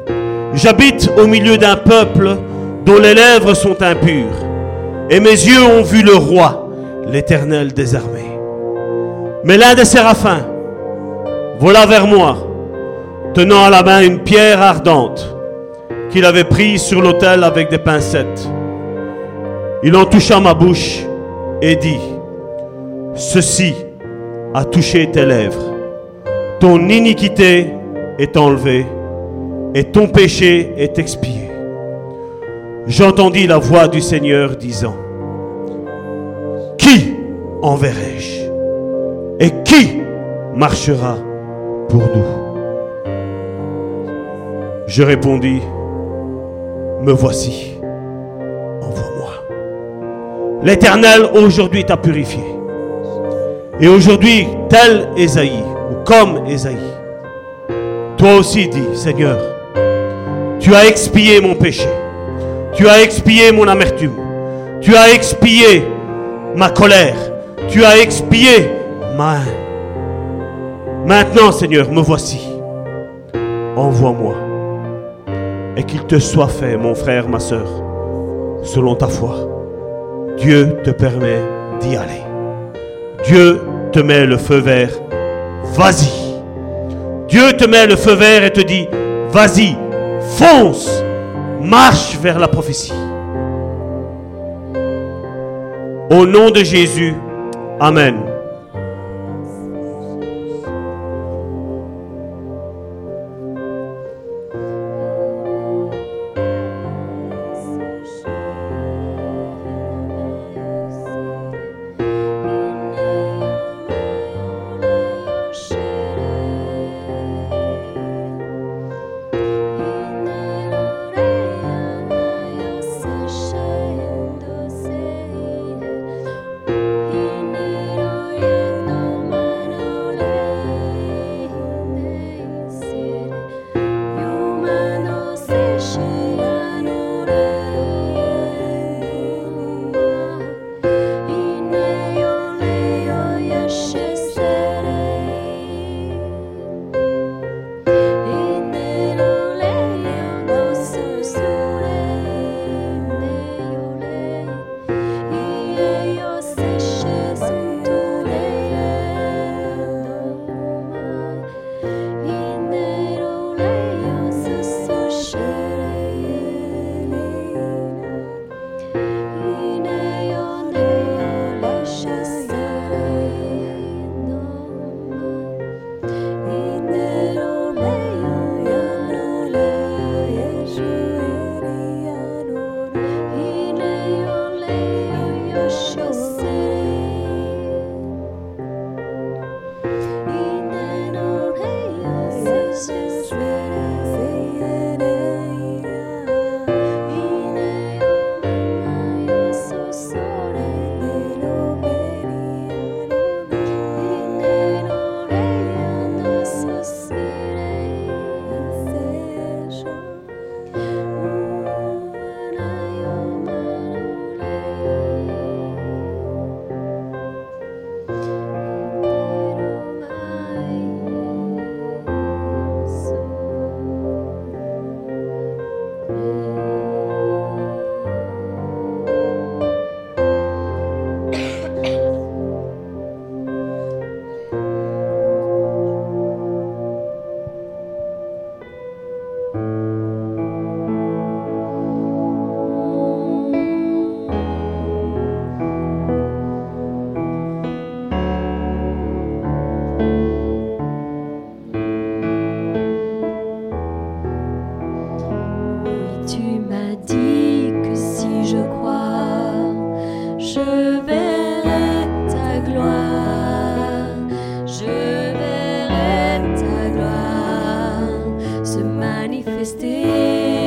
J'habite au milieu d'un peuple dont les lèvres sont impures, et mes yeux ont vu le roi, l'Éternel des armées. Mais l'un des séraphins vola vers moi, tenant à la main une pierre ardente qu'il avait prise sur l'autel avec des pincettes. Il en toucha ma bouche et dit, Ceci a touché tes lèvres. Ton iniquité est enlevée et ton péché est expié. J'entendis la voix du Seigneur disant, Qui enverrai-je Et qui marchera pour nous? Je répondis, Me voici, envoie-moi. L'Éternel aujourd'hui t'a purifié et aujourd'hui, tel Esaïe, ou comme Esaïe, toi aussi dis, Seigneur, tu as expié mon péché, tu as expié mon amertume, tu as expié ma colère, tu as expié ma haine. Maintenant, Seigneur, me voici. envoie-moi. Et qu'il te soit fait, mon frère, ma soeur, selon ta foi. Dieu te permet d'y aller. Dieu te met le feu vert. Vas-y. Dieu te met le feu vert et te dit, vas-y, fonce, marche vers la prophétie. Au nom de Jésus, Amen. day.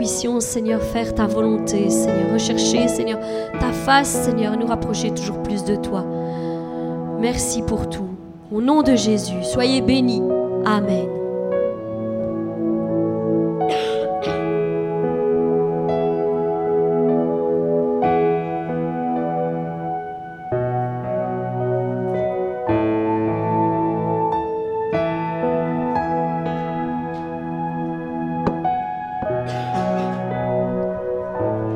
puissions, Seigneur, faire ta volonté, Seigneur, rechercher, Seigneur, ta face, Seigneur, nous rapprocher toujours plus de toi. Merci pour tout. Au nom de Jésus, soyez bénis. Amen.